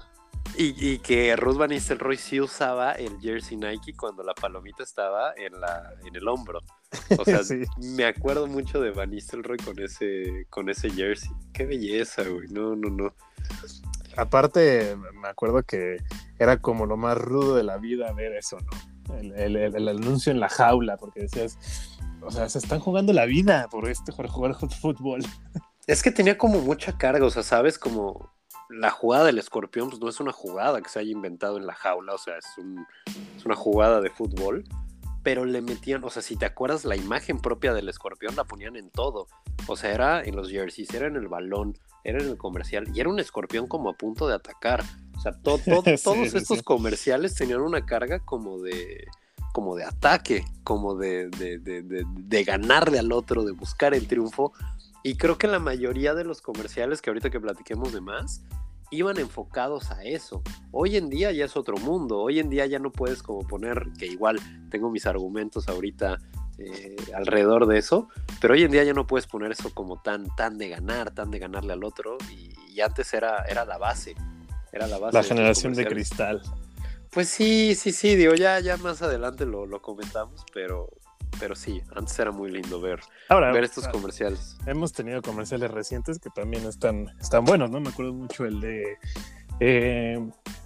A: Y, que Ruth Van Nistelrooy sí usaba el jersey Nike cuando la palomita estaba en, la, en el hombro. O sea, me acuerdo mucho de Van Nistelrooy con ese, con ese jersey. Qué belleza, güey. No, no, no.
B: Aparte, me acuerdo que era como lo más rudo de la vida ver eso, ¿no? El, el, anuncio en la jaula, porque decías, o sea, se están jugando la vida por este jugar fútbol.
A: Es que tenía como mucha carga, o sea, sabes, como la jugada del escorpión pues no es una jugada que se haya inventado en la jaula, o sea, es, un, es una jugada de fútbol, pero le metían, o sea, si te acuerdas, la imagen propia del escorpión la ponían en todo. O sea, era en los jerseys, era en el balón, era en el comercial, y era un escorpión como a punto de atacar. O sea, todos estos comerciales tenían una carga como de como de ataque, como de, de, de, de, ganarle al otro, de buscar el triunfo. Y creo que la mayoría de los comerciales que ahorita que platiquemos de más, iban enfocados a eso. Hoy en día ya es otro mundo, hoy en día ya no puedes como poner, que igual tengo mis argumentos ahorita eh, alrededor de eso, pero hoy en día ya no puedes poner eso como tan, tan de ganar, tan de ganarle al otro, y, antes era, era la base, era la base.
B: La generación de cristal.
A: Pues sí, sí, sí, digo, ya, ya más adelante lo, lo comentamos, pero, pero sí, antes era muy lindo ver, ver estos ah, comerciales.
B: Hemos tenido comerciales recientes que también están, están buenos, ¿no? Me acuerdo mucho el de eh,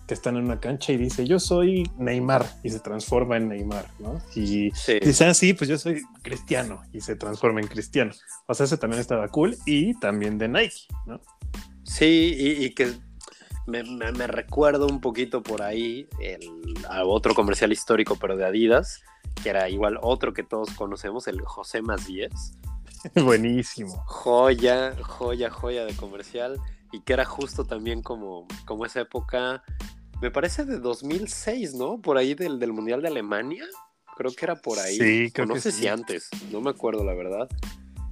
B: que están en una cancha y dice, yo soy Neymar, y se transforma en Neymar, ¿no? Y dice, ah, sí, pues yo soy cristiano, y se transforma en cristiano. O sea, ese también estaba cool, y también de Nike, ¿no?
A: Sí, y, que me, me, recuerdo un poquito por ahí el, a otro comercial histórico, pero de Adidas, que era igual otro que todos conocemos, el José Macías.
B: Buenísimo.
A: Joya, joya, joya de comercial. Y que era justo también como, como esa época, me parece de 2006, ¿no? Por ahí del, del Mundial de Alemania. Creo que era por ahí. Sí, creo no sé si antes, no me acuerdo la verdad.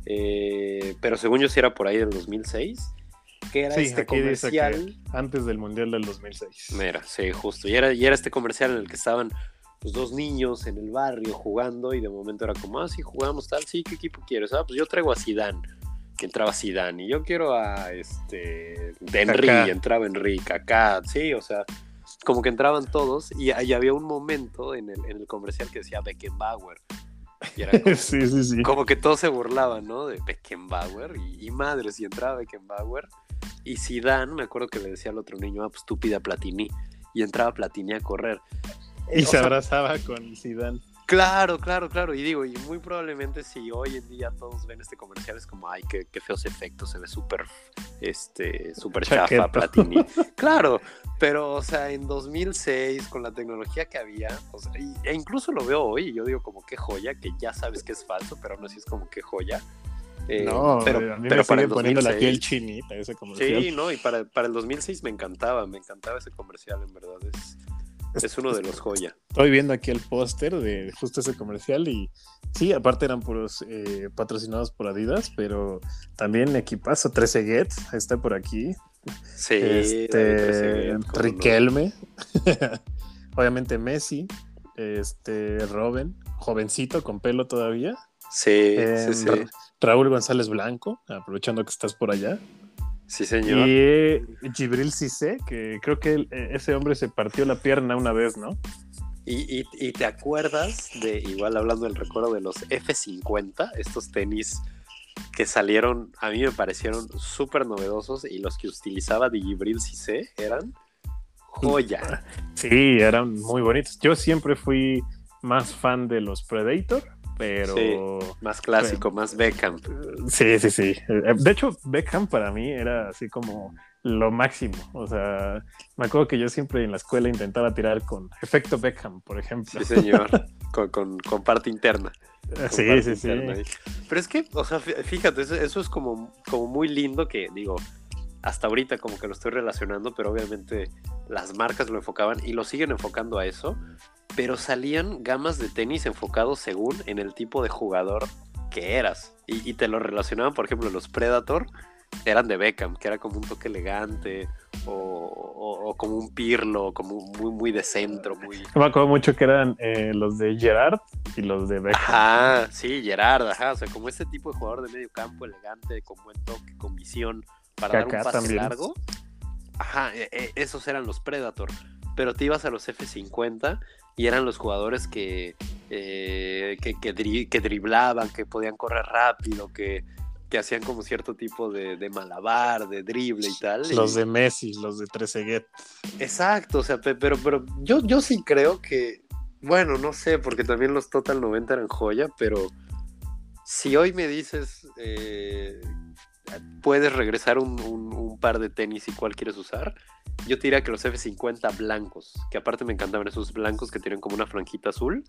A: Eh, pero según yo sí era por ahí del 2006. Que era este comercial.
B: Antes del Mundial del 2006.
A: Mira, sí, justo. Y era, y era este comercial en el que estaban pues dos niños en el barrio jugando y de momento era como, ah, sí, jugamos tal, sí, ¿qué equipo quieres? Ah, pues yo traigo a Sidán, que entraba Sidán, y yo quiero a este, de Henry, entraba Henry, Kaká, sí, o sea, como que entraban todos y, ahí había un momento en el, en el comercial que decía Beckenbauer. Y era como, sí, sí, sí. como que todos se burlaban, ¿no? De Beckenbauer y, y madre, si entraba Beckenbauer. Y Sidán, me acuerdo que le decía al otro niño, ah, pues tú Platini. Y entraba Platini a correr.
B: Y se abrazaba con Zidane.
A: Claro, claro, claro. Y digo, y muy probablemente si hoy en día todos ven este comercial es como, ay, qué, feos efectos, se ve súper, este, súper chafa Platini. claro, pero, o sea, en 2006, con la tecnología que había, o sea, e incluso lo veo hoy y yo digo como qué joya, que ya sabes que es falso, pero aún así es como qué joya.
B: Eh, no, pero, a mí pero me para poniendo la piel chinita ese comercial.
A: Sí, no, y para, para el 2006 me encantaba, me encantaba ese comercial, en verdad. Es, es uno de los joya.
B: Estoy viendo aquí el póster de justo ese comercial y sí, aparte eran puros eh, patrocinados por Adidas, pero también equipazo 13 Get está por aquí.
A: Sí,
B: este, Riquelme, obviamente Messi, este Robin, jovencito con pelo todavía.
A: Sí, sí, sí.
B: Raúl González Blanco, aprovechando que estás por allá.
A: Sí, señor.
B: Y Gibril Cissé, que creo que e, ese hombre se partió la pierna una vez, ¿no?
A: Y, y, te acuerdas de, igual hablando del recuerdo de los F50, estos tenis que salieron, a mí me parecieron súper novedosos y los que utilizaba de Gibril Cissé eran joya.
B: Sí, eran muy bonitos. Yo siempre fui más fan de los Predator pero...
A: más clásico, más Beckham.
B: Sí, sí, sí. De hecho, Beckham para mí era así como lo máximo. O sea, me acuerdo que yo siempre en la escuela intentaba tirar con efecto Beckham, por ejemplo.
A: Sí, señor. con, parte interna.
B: sí, sí, sí.
A: Pero es que, o sea, fíjate, eso, es como, como muy lindo que, digo, hasta ahorita como que lo estoy relacionando, pero obviamente las marcas lo enfocaban y lo siguen enfocando a eso, pero salían gamas de tenis enfocados según en el tipo de jugador que eras. Y, te lo relacionaban, por ejemplo, los Predator eran de Beckham, que era como un toque elegante o, como un pirlo, como muy, muy de centro. Muy...
B: Me acuerdo mucho que eran eh, los de Gerard y los de Beckham.
A: Ajá, sí, Gerard, ajá, o sea, como ese tipo de jugador de medio campo, elegante, con buen toque, con visión, para dar un pase largo. Ajá, e, e, esos eran los Predator. Pero te ibas a los F50 y eran los jugadores que, eh, que, que, driblaban, que podían correr rápido, que, que hacían como cierto tipo de, malabar, de drible y tal.
B: Los de Messi, los de Trezeguet.
A: Exacto, o sea, pero, pero yo, yo sí creo que, bueno, no sé, porque también los Total 90 eran joya, pero si hoy me dices, eh, puedes regresar un, un par de tenis y cuál quieres usar, yo te diría que los F50 blancos, que aparte me encantaban esos blancos que tienen como una franjita azul.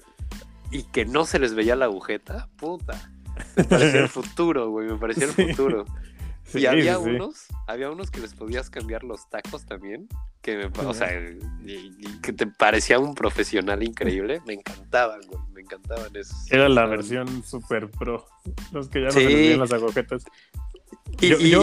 A: y que no se les veía la agujeta, puta. Me parecía el futuro, güey, me parecía el futuro. y había unos, había unos que les podías cambiar los tacos también, que me, o sea, que te parecía un profesional increíble, me encantaban, güey, me encantaban esos.
B: Era la versión super pro, los que ya no se les veían las agujetas.
A: Y, yo,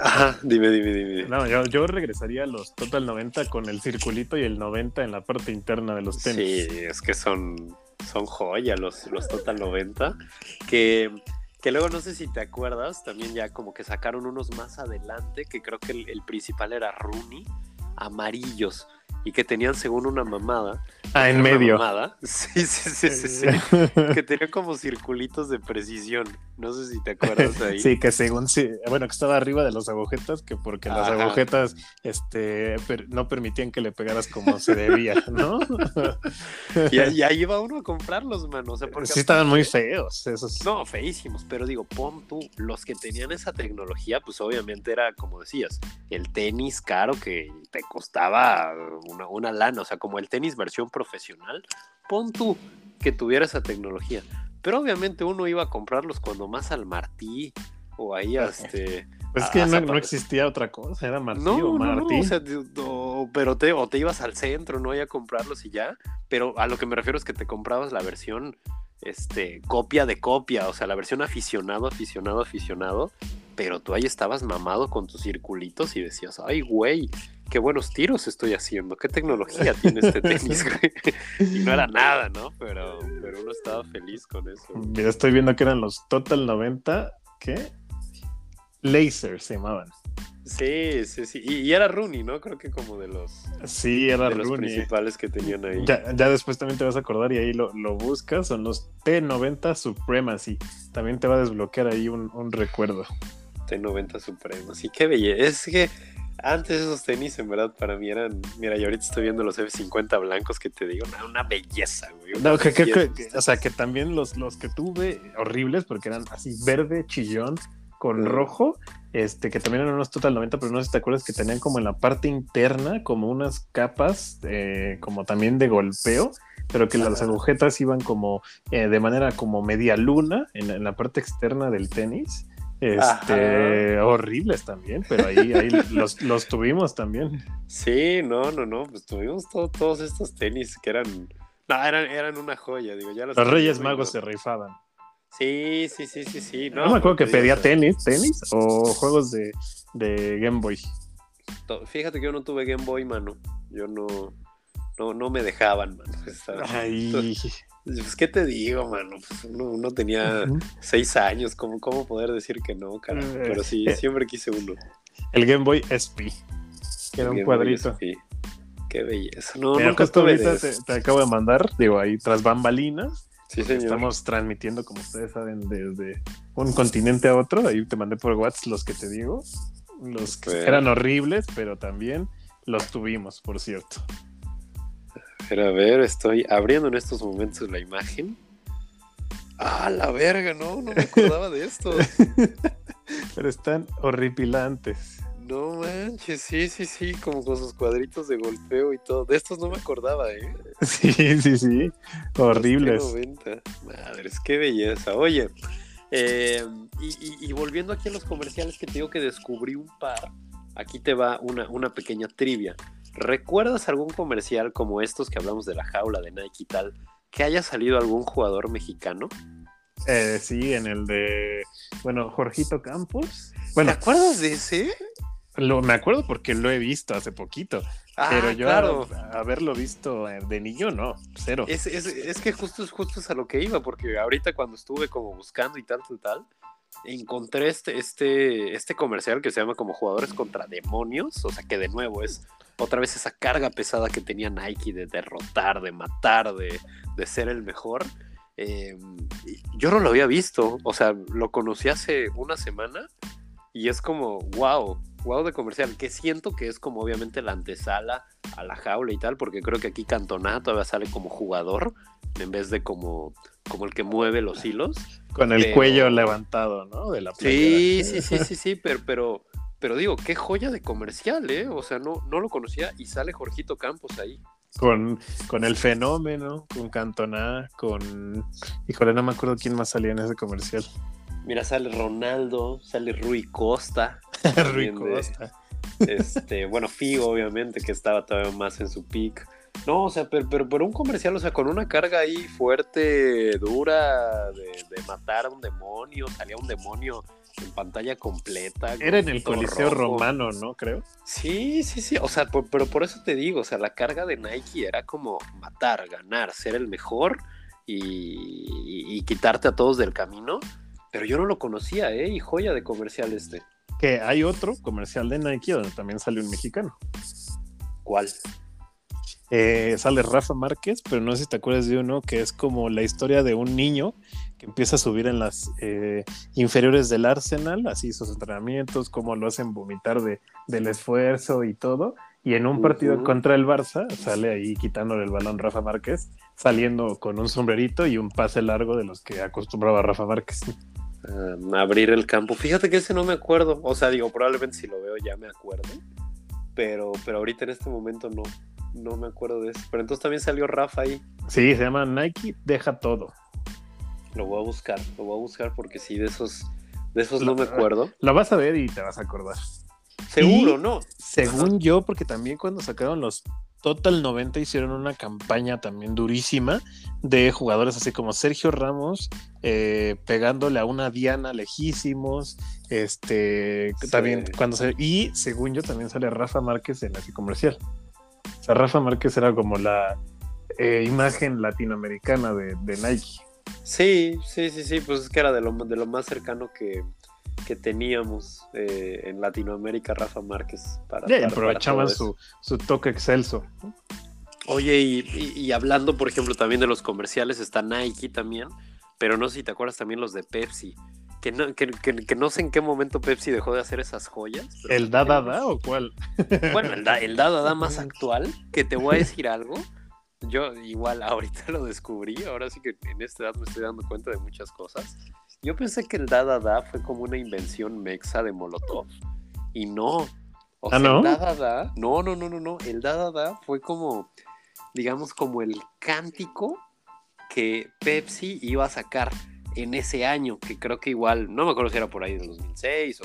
A: Ajá, dime, dime, dime.
B: No, yo, yo, regresaría a los Total 90 con el circulito y el 90 en la parte interna de los tenis.
A: Sí, es que son, son joya los, los Total 90. Que, que luego no sé si te acuerdas, también ya como que sacaron unos más adelante, que creo que el, el principal era Rooney, amarillos y que tenían según una mamada.
B: Ah, en medio.
A: Sí, sí, sí, sí, sí. que tenían como circulitos de precisión. No sé si te acuerdas ahí.
B: Sí, que según sí, bueno, que estaba arriba de las agujetas, que porque las agujetas este, no permitían que le pegaras como se debía, ¿no?
A: y, ahí iba uno a comprarlos, mano. O sea, porque
B: sí, estaban muy feos esos.
A: No, feísimos, pero digo, pon tú, los que tenían esa tecnología, pues obviamente era, como decías, el tenis caro que te costaba una, lana, o sea, como el tenis versión profesional, pon tú que tuviera esa tecnología. Pero obviamente uno iba a comprarlos cuando más al Martí o ahí a este...
B: Pues es que no, existía otra cosa, era Martí o Martí.
A: pero te, o te ibas al centro, ¿no? a comprarlos y ya. Pero a lo que me refiero es que te comprabas la versión este, copia de copia, o sea, la versión aficionado, aficionado, aficionado, pero tú ahí estabas mamado con tus circulitos y decías, ay, güey, qué buenos tiros estoy haciendo, qué tecnología tiene este tenis, güey. y no era nada, ¿no? Pero, pero uno estaba feliz con eso.
B: Mira, estoy viendo que eran los Total 90, ¿qué? Laser se llamaban.
A: Sí, sí, sí. Y, era Rooney, ¿no? Creo que como de los,
B: sí, era
A: de los principales que tenían ahí.
B: Ya, ya, después también te vas a acordar y ahí lo, lo, buscas. Son los T90 Supremacy. También te va a desbloquear ahí un, un recuerdo.
A: T90 Supremacy. Qué belleza. Es que antes esos tenis en verdad para mí eran. Mira, yo ahorita estoy viendo los F50 blancos que te digo, una, belleza, güey.
B: no, que, que, o sea, que también los, los que tuve horribles porque eran así verde, chillón con rojo, este, que también eran unos Total 90, pero no sé si te acuerdas que tenían como en la parte interna como unas capas, eh, como también de golpeo, pero que las agujetas iban como eh, de manera como media luna en, la parte externa del tenis. Este, horribles también, pero ahí, ahí los, los, tuvimos también.
A: Sí, no, no, no, pues tuvimos todos estos tenis que eran, no, eran, eran una joya, digo, ya
B: los, los Reyes Magos se rifaban.
A: Sí, sí, sí, sí, sí.
B: No, me acuerdo que pedía tenis, tenis o juegos de, de, Game Boy.
A: Fíjate que yo no tuve Game Boy, mano. Yo no, no, no me dejaban, mano.
B: Ay.
A: Pues, ¿qué te digo, mano? Pues uno, tenía seis años, ¿cómo, ¿cómo poder decir que no, cara? Eh, Pero sí, eh. siempre quise uno.
B: El Game Boy SP. Era un cuadrito.
A: Qué belleza. No,
B: Mira, justo ahorita te, te, acabo de mandar, digo, ahí tras bambalinas, Estamos transmitiendo, como ustedes saben, desde un continente a otro. Ahí te mandé por WhatsApp los que te digo. Los que eran horribles, pero también los tuvimos, por cierto.
A: Pero a ver, estoy abriendo en estos momentos la imagen. Ah, la verga, no, no me acordaba de esto.
B: pero están horripilantes.
A: No manches, sí, sí, sí, como con sus cuadritos de golpeo y todo. De estos no me acordaba, ¿eh?
B: Sí, sí, sí. Horribles.
A: 90. Madres, qué belleza. Oye, eh, y, volviendo aquí a los comerciales que te digo que descubrí un par, aquí te va una, una pequeña trivia. ¿Recuerdas algún comercial como estos que hablamos de la jaula de Nike y tal, que haya salido algún jugador mexicano?
B: Eh, sí, en el de, bueno, Jorgito Campos. Bueno,
A: ¿Te acuerdas de ese?
B: Me acuerdo porque lo he visto hace poquito. Ah, pero yo haberlo visto eh, de niño, no, cero.
A: Es, que justo, es justo es a lo que iba, porque ahorita cuando estuve como buscando y tal, tal, tal, encontré este, este, este comercial que se llama como Jugadores contra Demonios, o sea que de nuevo es otra vez esa carga pesada que tenía Nike de derrotar, de matar, de, ser el mejor. Em, yo no lo había visto, o sea, lo conocí hace una semana y es como, wow, wow de comercial, que siento que es como obviamente la antesala a la jaula y tal, porque creo que aquí Cantona todavía sale como jugador en vez de como, como el que mueve los hilos.
B: Con el cuello levantado, ¿no? De la
A: Sí, sí, sí, sí, sí, pero, pero, pero digo, qué joya de comercial, ¿eh? O sea, no, no lo conocía y sale Jorgito Campos ahí.
B: con, con el fenómeno, con Cantona, con. Híjole, no me acuerdo quién más salía en ese comercial.
A: Mira, sale Ronaldo, sale Rui Costa.
B: Rui Costa.
A: este, bueno, Figo, obviamente, que estaba todavía más en su peak. No, o sea, pero, pero, un comercial, o sea, con una carga ahí fuerte, dura, de, de matar a un demonio, salía un demonio en pantalla completa.
B: Era en el Coliseo Romano, ¿no? Creo.
A: Sí, sí, sí. O sea, pero por eso te digo, o sea, la carga de Nike era como matar, ganar, ser el mejor y, quitarte a todos del camino. Pero yo no lo conocía, ¿eh? Y joya de comercial este.
B: Que hay otro comercial de Nike donde también sale un mexicano.
A: ¿Cuál?
B: Eh, sale Rafa Márquez, pero no sé si te acuerdas de uno que es como la historia de un niño que empieza a subir en las eh, inferiores del Arsenal, así sus entrenamientos, cómo lo hacen vomitar de, del esfuerzo y todo. Y en un partido contra el Barça sale ahí quitándole el balón Rafa Márquez, saliendo con un sombrerito y un pase largo de los que acostumbraba Rafa Márquez.
A: Abrir el campo. Fíjate que ese no me acuerdo. O sea, digo, probablemente si lo veo ya me acuerdo. Pero, pero ahorita en este momento no no me acuerdo de eso. Pero entonces también salió Rafa ahí.
B: Sí, se llama Nike Deja Todo.
A: Lo voy a buscar, lo voy a buscar porque sí, de esos, de esos no me acuerdo.
B: Lo vas a ver y te vas a acordar.
A: Seguro, ¿no?
B: Según yo, porque también cuando sacaron los Total 90 hicieron una campaña también durísima de jugadores así como Sergio Ramos eh, pegándole a una Diana lejísimos. Este también cuando se. Y según yo, también sale Rafa Márquez en ese comercial. Rafa Márquez era como la eh, imagen latinoamericana de, Nike.
A: Sí, sí, sí, sí, pues es que era de lo, de lo más cercano que, teníamos eh, en Latinoamérica, Rafa Márquez.
B: Para, aprovechaban su, toque excelso.
A: Oye, y, hablando, por ejemplo, también de los comerciales, está Nike también, pero no sé si te acuerdas también los de Pepsi. Que no, que, no sé en qué momento Pepsi dejó de hacer esas joyas.
B: ¿El Da Da Da o cuál?
A: Bueno, el Da, el da Da más actual, que te voy a decir algo. Yo igual ahorita lo descubrí, ahora sí que en esta edad me estoy dando cuenta de muchas cosas. Yo pensé que el Da Da Da fue como una invención mexa de Molotov. Y no. O
B: ¿Ah, no?
A: el Da Da Da, no, no, no, no, no. El Da Da Da fue como, digamos, como el cántico que Pepsi iba a sacar en ese año, que creo que igual, no me acuerdo si era por ahí del 2006 o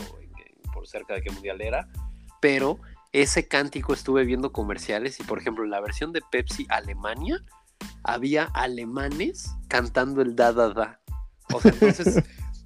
A: por cerca de qué mundial era, pero ese cántico estuve viendo comerciales y por ejemplo en la versión de Pepsi Alemania había alemanes cantando el da da da. O sea, entonces,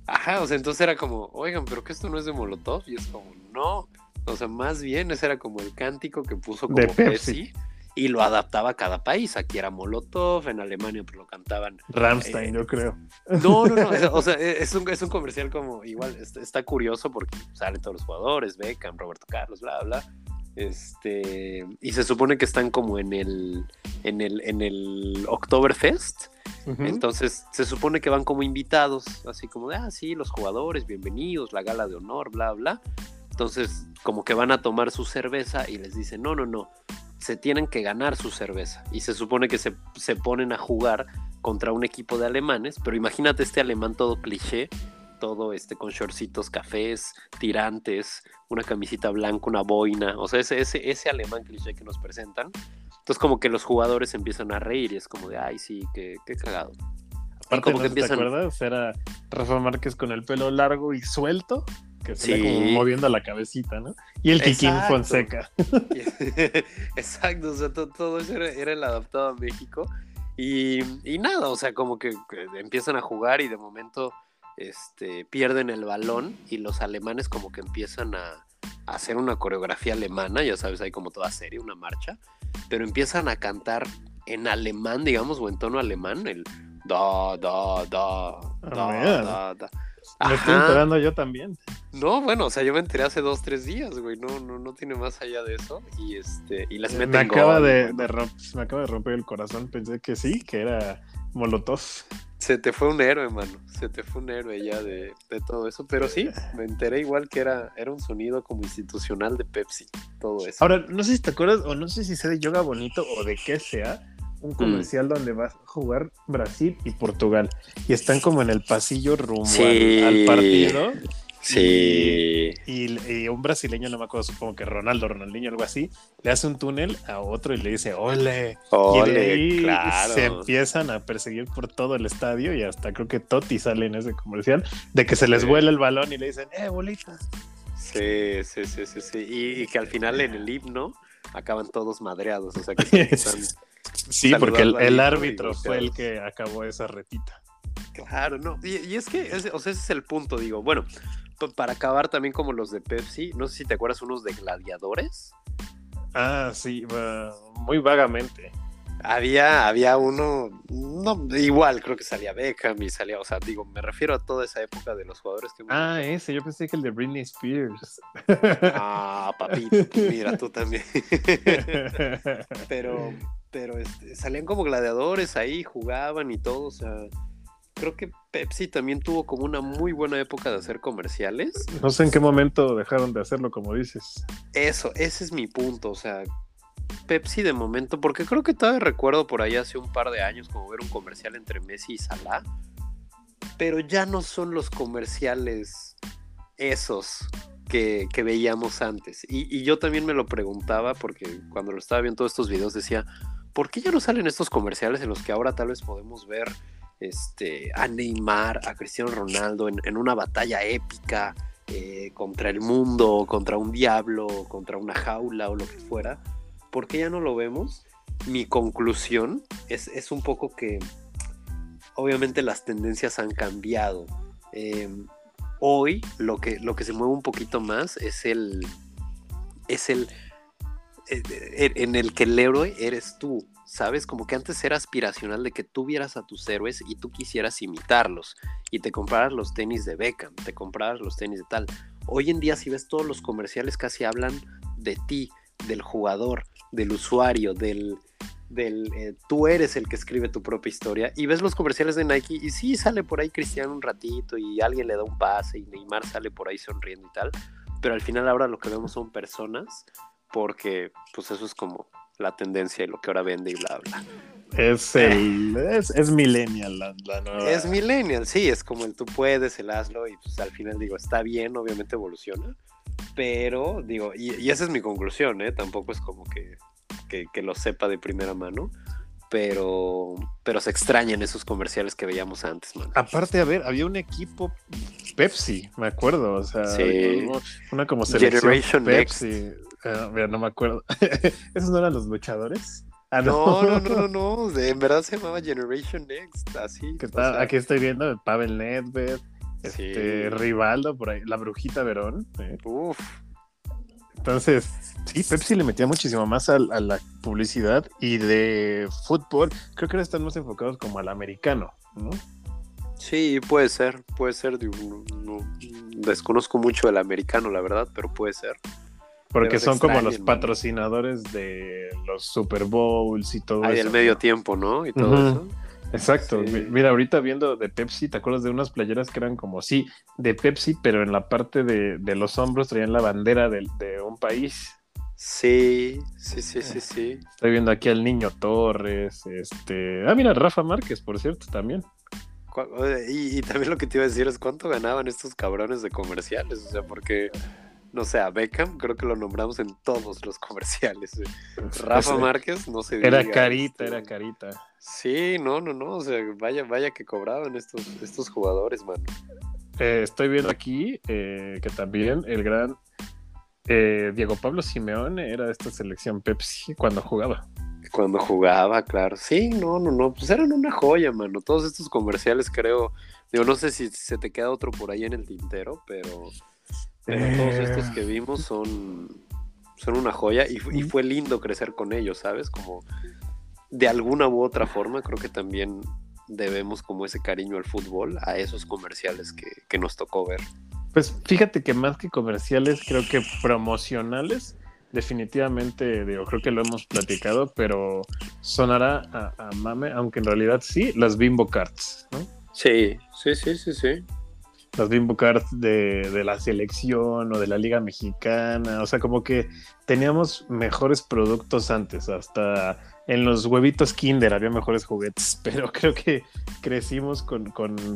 A: ajá, o sea, entonces era como, oigan, pero que esto no es de Molotov y es como, no, o sea, más bien ese era como el cántico que puso como Pepsi y lo adaptaba a cada país. Aquí era Molotov, en Alemania pues lo cantaban.
B: Ramstein, yo creo.
A: No, no, no. o sea, es un, es un comercial como igual, está, curioso porque salen todos los jugadores, Beckham, Roberto Carlos, bla, bla. Este, y se supone que están como en el, en el, en el Oktoberfest. Entonces se supone que van como invitados, así como de, ah, sí, los jugadores, bienvenidos, la gala de honor, bla, bla. Entonces, como que van a tomar su cerveza y les dicen, no, no, no, se tienen que ganar su cerveza. Y se supone que se, ponen a jugar contra un equipo de alemanes, pero imagínate este alemán todo cliché, todo este con shortcitos cafés, tirantes, una camisita blanca, una boina, o sea, ese, ese, ese alemán cliché que nos presentan. Entonces como que los jugadores empiezan a reír y es como de, ay, sí, qué, qué cagado.
B: Aparte, como que empiezan... ¿te acuerdas? Era Rafa Márquez con el pelo largo y suelto que se como moviendo la cabecita, ¿no? Y el Kikín Fonseca.
A: Exacto, o sea, todo, eso era, el adaptado a México. Y, nada, o sea, como que, empiezan a jugar y de momento este, pierden el balón y los alemanes como que empiezan a, hacer una coreografía alemana, ya sabes, hay como toda serie, una marcha, pero empiezan a cantar en alemán, digamos, o en tono alemán, el da, da, da,
B: ah, da, da, da. Me estoy enterando yo también.
A: No, bueno, o sea, yo me enteré hace dos, tres días, güey. No, no, no tiene más allá de eso. Y este, y las meten
B: me acaba de, me acaba de romper el corazón. Pensé que sí, que era Molotov.
A: Se te fue un héroe, mano. Se te fue un héroe ya de, de todo eso. Pero sí, me enteré igual que era, era un sonido como institucional de Pepsi. Todo eso.
B: Ahora, no sé si te acuerdas, o no sé si sea de yoga bonito o de qué sea un mm. comercial donde va a jugar Brasil y Portugal. Y están como en el pasillo rumbo al, partido.
A: Sí. Sí.
B: Y, un brasileño, no me acuerdo, supongo que Ronaldo, Ronaldinho, algo así, le hace un túnel a otro y le dice, ole.
A: Ole,
B: y
A: claro.
B: se empiezan a perseguir por todo el estadio y hasta creo que Totti sale en ese comercial de que se les vuela el balón y le dicen, eh, bolita.
A: Sí, sí, sí, sí, sí. Y, que al final en el himno acaban todos madreados, o sea que están
B: Sí, porque el, árbitro fue el que acabó esa retita.
A: Claro, no. Y, es que, o sea, ese es el punto, digo. Bueno, para acabar también como los de Pepsi, no sé si te acuerdas unos de gladiadores.
B: Ah, sí, muy vagamente.
A: Había, había uno, no, igual creo que salía Beckham y salía, o sea, digo, me refiero a toda esa época de los jugadores que...
B: Ah, ese, yo pensé que el de Britney Spears.
A: Ah, papito, mira, tú también. pero, pero este, salían como gladiadores ahí, jugaban y todo, o sea, creo que Pepsi también tuvo como una muy buena época de hacer comerciales.
B: No sé en qué momento dejaron de hacerlo, como dices.
A: Eso, ese es mi punto, o sea, Pepsi de momento, porque creo que todavía recuerdo por ahí hace un par de años como ver un comercial entre Messi y Salah, pero ya no son los comerciales esos que, veíamos antes. Y, y, yo también me lo preguntaba porque cuando lo estaba viendo todos estos videos decía, ¿por qué ya no salen estos comerciales en los que ahora tal vez podemos ver este, a Neymar, a Cristiano Ronaldo en, una batalla épica eh, contra el mundo, contra un diablo, contra una jaula o lo que fuera? ¿Por qué ya no lo vemos? Mi conclusión es, un poco que obviamente las tendencias han cambiado. Em, hoy lo que, lo que se mueve un poquito más es el, es el eh, eh, en el que el héroe eres tú, ¿sabes? Como que antes era aspiracional de que tú vieras a tus héroes y tú quisieras imitarlos y te compraras los tenis de Beckham, te compraras los tenis de tal. Hoy en día si ves todos los comerciales casi hablan de ti, del jugador, del usuario, del, del eh, tú eres el que escribe tu propia historia y ves los comerciales de Nike y sí sale por ahí Cristiano un ratito y alguien le da un pase y Neymar sale por ahí sonriendo y tal, pero al final ahora lo que vemos son personas porque pues eso es como la tendencia y lo que ahora vende y bla, bla.
B: Es el es, millennial la, nueva.
A: Es millennial, sí, es como el tú puedes, el hazlo y pues al final digo, está bien, obviamente evoluciona, pero digo, y, esa es mi conclusión, ¿eh? Tampoco es como que, que, lo sepa de primera mano, pero, pero se extrañan esos comerciales que veíamos antes, man.
B: Aparte, a ver, había un equipo Pepsi, me acuerdo, o sea, una como
A: selección Generation Pepsi.
B: Ah, mira, no me acuerdo. ¿Esos no eran los luchadores?
A: Ah, no. no, no, no, no, En verdad se llamaba Generation Next, así.
B: aquí estoy viendo Pavel Nedved, este, Rivaldo, por ahí, la brujita Verón.
A: Uf.
B: Entonces, sí, Pepsi le metía muchísimo más a, la publicidad y de fútbol. Creo que ahora están más enfocados como al americano, ¿no?
A: Sí, puede ser, puede ser. desconozco mucho el americano, la verdad, pero puede ser.
B: Porque son como los patrocinadores de los Super Bowls y todo
A: eso.
B: Hay
A: el medio tiempo, ¿no? Y todo eso.
B: Exacto. Mira, ahorita viendo de Pepsi, ¿te acuerdas de unas playeras que eran como, sí, de Pepsi, pero en la parte de, los hombros traían la bandera de, un país?
A: Sí, sí, sí, sí, sí.
B: Estoy viendo aquí al niño Torres, este... Ah, mira, Rafa Márquez, por cierto, también.
A: Y, y también lo que te iba a decir es cuánto ganaban estos cabrones de comerciales, o sea, porque no sé, a Beckham creo que lo nombramos en todos los comerciales. Rafa Márquez, no sé.
B: Era carita, era carita.
A: Sí, no, no, no, o sea, vaya, vaya que cobraban estos, estos jugadores, mano.
B: Eh, estoy viendo aquí eh, que también el gran eh, Diego Pablo Simeone era de esta selección Pepsi cuando jugaba.
A: Cuando jugaba, claro. Sí, no, no, no, pues eran una joya, mano. Todos estos comerciales creo, digo, no sé si se te queda otro por ahí en el tintero, pero pero todos estos que vimos son, son una joya y, fue lindo crecer con ellos, ¿sabes? Como de alguna u otra forma creo que también debemos como ese cariño al fútbol a esos comerciales que, nos tocó ver.
B: Pues fíjate que más que comerciales, creo que promocionales, definitivamente, digo, creo que lo hemos platicado, pero sonará a, a mame, aunque en realidad sí, las bimbo cards, ¿no?
A: Sí, sí, sí, sí, sí
B: las bimbo cards de, la selección o de la liga mexicana, o sea, como que teníamos mejores productos antes, hasta en los huevitos Kinder había mejores juguetes, pero creo que crecimos con,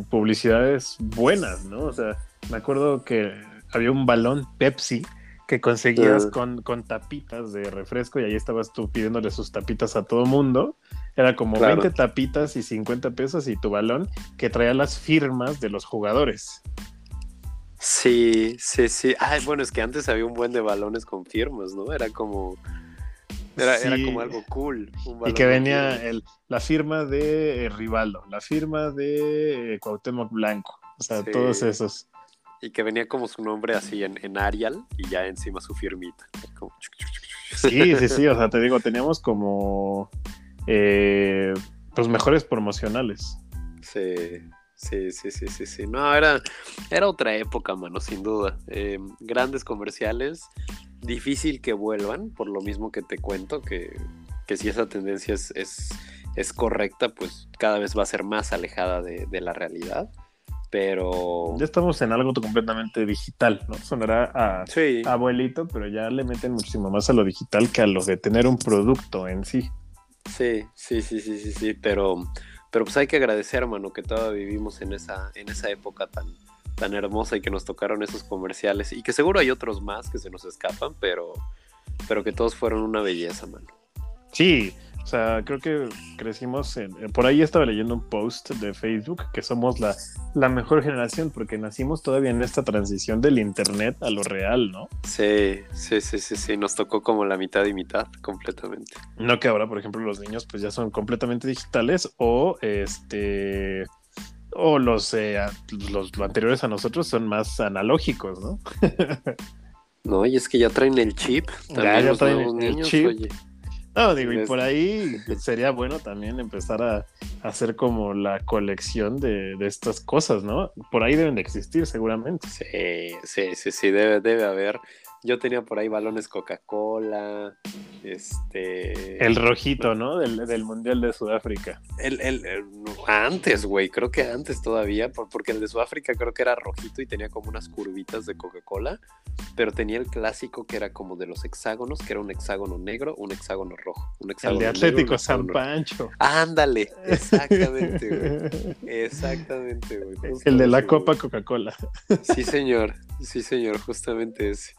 B: publicidades buenas, ¿no? O sea, me acuerdo que había un balón Pepsi que conseguías con, con, tapitas de refresco y ahí estabas tú pidiéndole sus tapitas a todo mundo. Era como 20 tapitas y 50 pesos y tu balón que traía las firmas de los jugadores.
A: Sí, sí, sí. Ay, bueno, es que antes había un buen de balones con firmas, ¿no? Era como... Era, como algo cool.
B: y que venía el, la firma de eh, Rivaldo, la firma de eh, Cuauhtémoc Blanco, o sea, todos esos.
A: Y que venía como su nombre así en, en Arial y ya encima su firmita.
B: Sí, sí, sí, o sea, te digo, teníamos como eh, los mejores promocionales.
A: Sí, sí, sí, sí, sí, sí. No, era, era otra época, mano, sin duda. Eh, grandes comerciales, difícil que vuelvan, por lo mismo que te cuento, que, que si esa tendencia es, es, correcta, pues cada vez va a ser más alejada de, de la realidad pero...
B: Ya estamos en algo completamente digital, ¿no? Sonará a abuelito, pero ya le meten muchísimo más a lo digital que a lo de tener un producto en sí.
A: Sí, sí, sí, sí, sí, sí, pero, pero pues hay que agradecer, hermano, que todavía vivimos en esa, en esa época tan, tan hermosa y que nos tocaron esos comerciales y que seguro hay otros más que se nos escapan, pero, pero que todos fueron una belleza, mano.
B: Sí, o sea, creo que crecimos en, eh, por ahí estaba leyendo un post de Facebook que somos la, la mejor generación porque nacimos todavía en esta transición del internet a lo real, ¿no?
A: Sí, sí, sí, sí, sí, nos tocó como la mitad y mitad completamente.
B: No que ahora, por ejemplo, los niños pues ya son completamente digitales o este o los, eh, los anteriores a nosotros son más analógicos, ¿no?
A: no, y es que ya traen el chip. También ya, traen el, niños, chip. Oye.
B: No, digo, y por ahí sería bueno también empezar a, hacer como la colección de, estas cosas, ¿no? Por ahí deben de existir seguramente.
A: Sí, sí, sí, sí, debe, debe haber. Yo tenía por ahí balones Coca-Cola, este...
B: El rojito, ¿no? Del, Mundial de Sudáfrica.
A: El, el, antes, güey, creo que antes todavía, porque el de Sudáfrica creo que era rojito y tenía como unas curvitas de Coca-Cola, pero tenía el clásico que era como de los hexágonos, que era un hexágono negro, un hexágono rojo. Un hexágono
B: el de Atlético San Pancho.
A: Ándale, exactamente, güey. Exactamente, güey.
B: El de la Copa Coca-Cola.
A: Sí, señor. Sí, señor, justamente ese.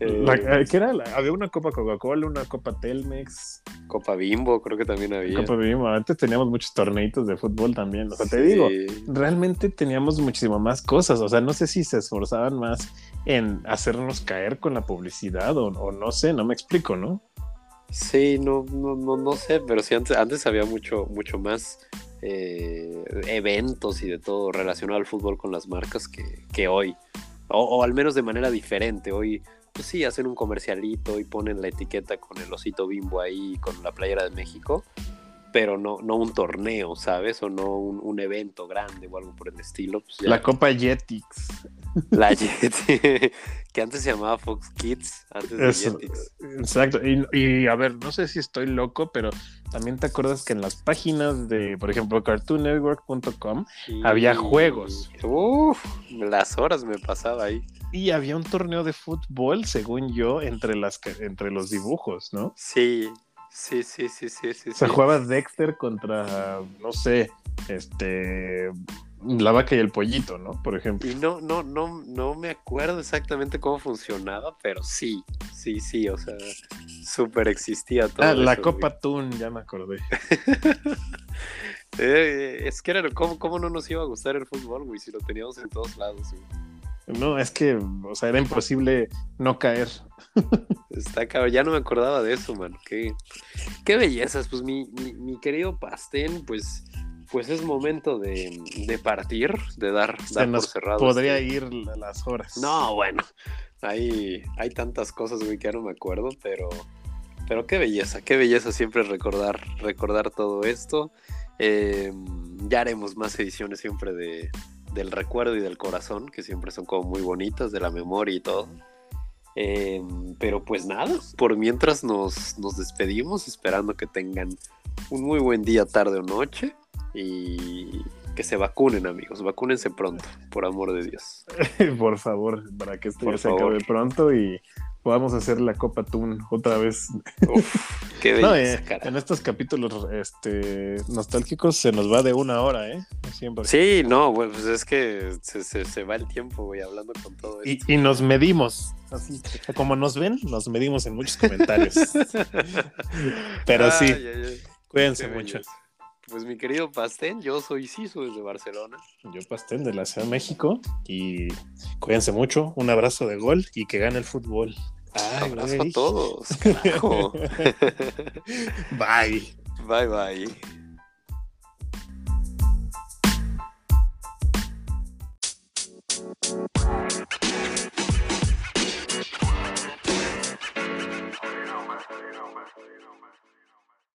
B: Eh, eh, ¿Qué era? Había una Copa Coca-Cola, una Copa Telmex.
A: Copa Bimbo, creo que también había.
B: Copa Bimbo. Antes teníamos muchos torneitos de fútbol también. O sea, te digo, realmente teníamos muchísimo más cosas. O sea, no sé si se esforzaban más en hacernos caer con la publicidad o, no sé, no me explico, ¿no?
A: Sí, no, no, no, no sé, pero sí antes, antes había mucho, mucho más eh, eventos y de todo relacionado al fútbol con las marcas que, que hoy o, al menos de manera diferente. Hoy, pues sí, hacen un comercialito y ponen la etiqueta con el osito bimbo ahí, con la playera de México, pero no, no un torneo, ¿sabes? O no un, evento grande o algo por el estilo. Pues
B: la Copa Jetix.
A: La Jetix, que antes se llamaba Fox Kids, antes de Jetix.
B: Exacto, y, a ver, no sé si estoy loco, pero también te acuerdas que en las páginas de, por ejemplo, cartoonnetwork.com había juegos.
A: Uf, las horas me pasaba ahí.
B: Y había un torneo de fútbol, según yo, entre, las, entre los dibujos, ¿no?
A: Sí, Sí, sí, sí, sí, sí.
B: Se jugaba Dexter contra, no sé, este, la vaca y el pollito, ¿no? Por ejemplo.
A: Y no, no, no, no me acuerdo exactamente cómo funcionaba, pero sí, sí, sí, o sea, súper existía todo.
B: Ah, la Copa Toon, ya me acordé.
A: Eh, es que era, ¿cómo, ¿cómo, no nos iba a gustar el fútbol, güey? Si lo teníamos en todos lados, güey.
B: No, es que, o sea, era imposible no caer.
A: Está cabrón, ya no me acordaba de eso, mano. Qué, qué bellezas. Pues mi, mi, querido Pastén, pues, pues es momento de, de partir, de dar, dar
B: por cerrado. Podría este ir las horas.
A: No, bueno. Hay, hay tantas cosas, güey, que ya no me acuerdo, pero, pero qué belleza, qué belleza siempre recordar, recordar todo esto. Em, ya haremos más ediciones siempre de, del recuerdo y del corazón, que siempre son como muy bonitas, de la memoria y todo. Em, pero pues nada, por mientras nos, nos despedimos, esperando que tengan un muy buen día, tarde o noche y que se vacunen, amigos. Vacúnense pronto, por amor de Dios.
B: por favor, para que esto se acabe pronto y podamos hacer la Copa Tun otra vez.
A: qué
B: eh, en estos capítulos este, nostálgicos se nos va de una hora, ¿eh?
A: Siempre. Sí, no, pues es que se, va el tiempo, güey, hablando con todo
B: esto. Y, nos medimos, así, como nos ven, nos medimos en muchos comentarios. Pero sí, cuídense mucho.
A: Pues mi querido Pastén, yo soy Sisu desde Barcelona.
B: Yo Pastén de la Ciudad de México y cuídense mucho, un abrazo de gol y que gane el fútbol.
A: Ay, abrazo a todos, carajo.
B: bye.
A: Bye bye.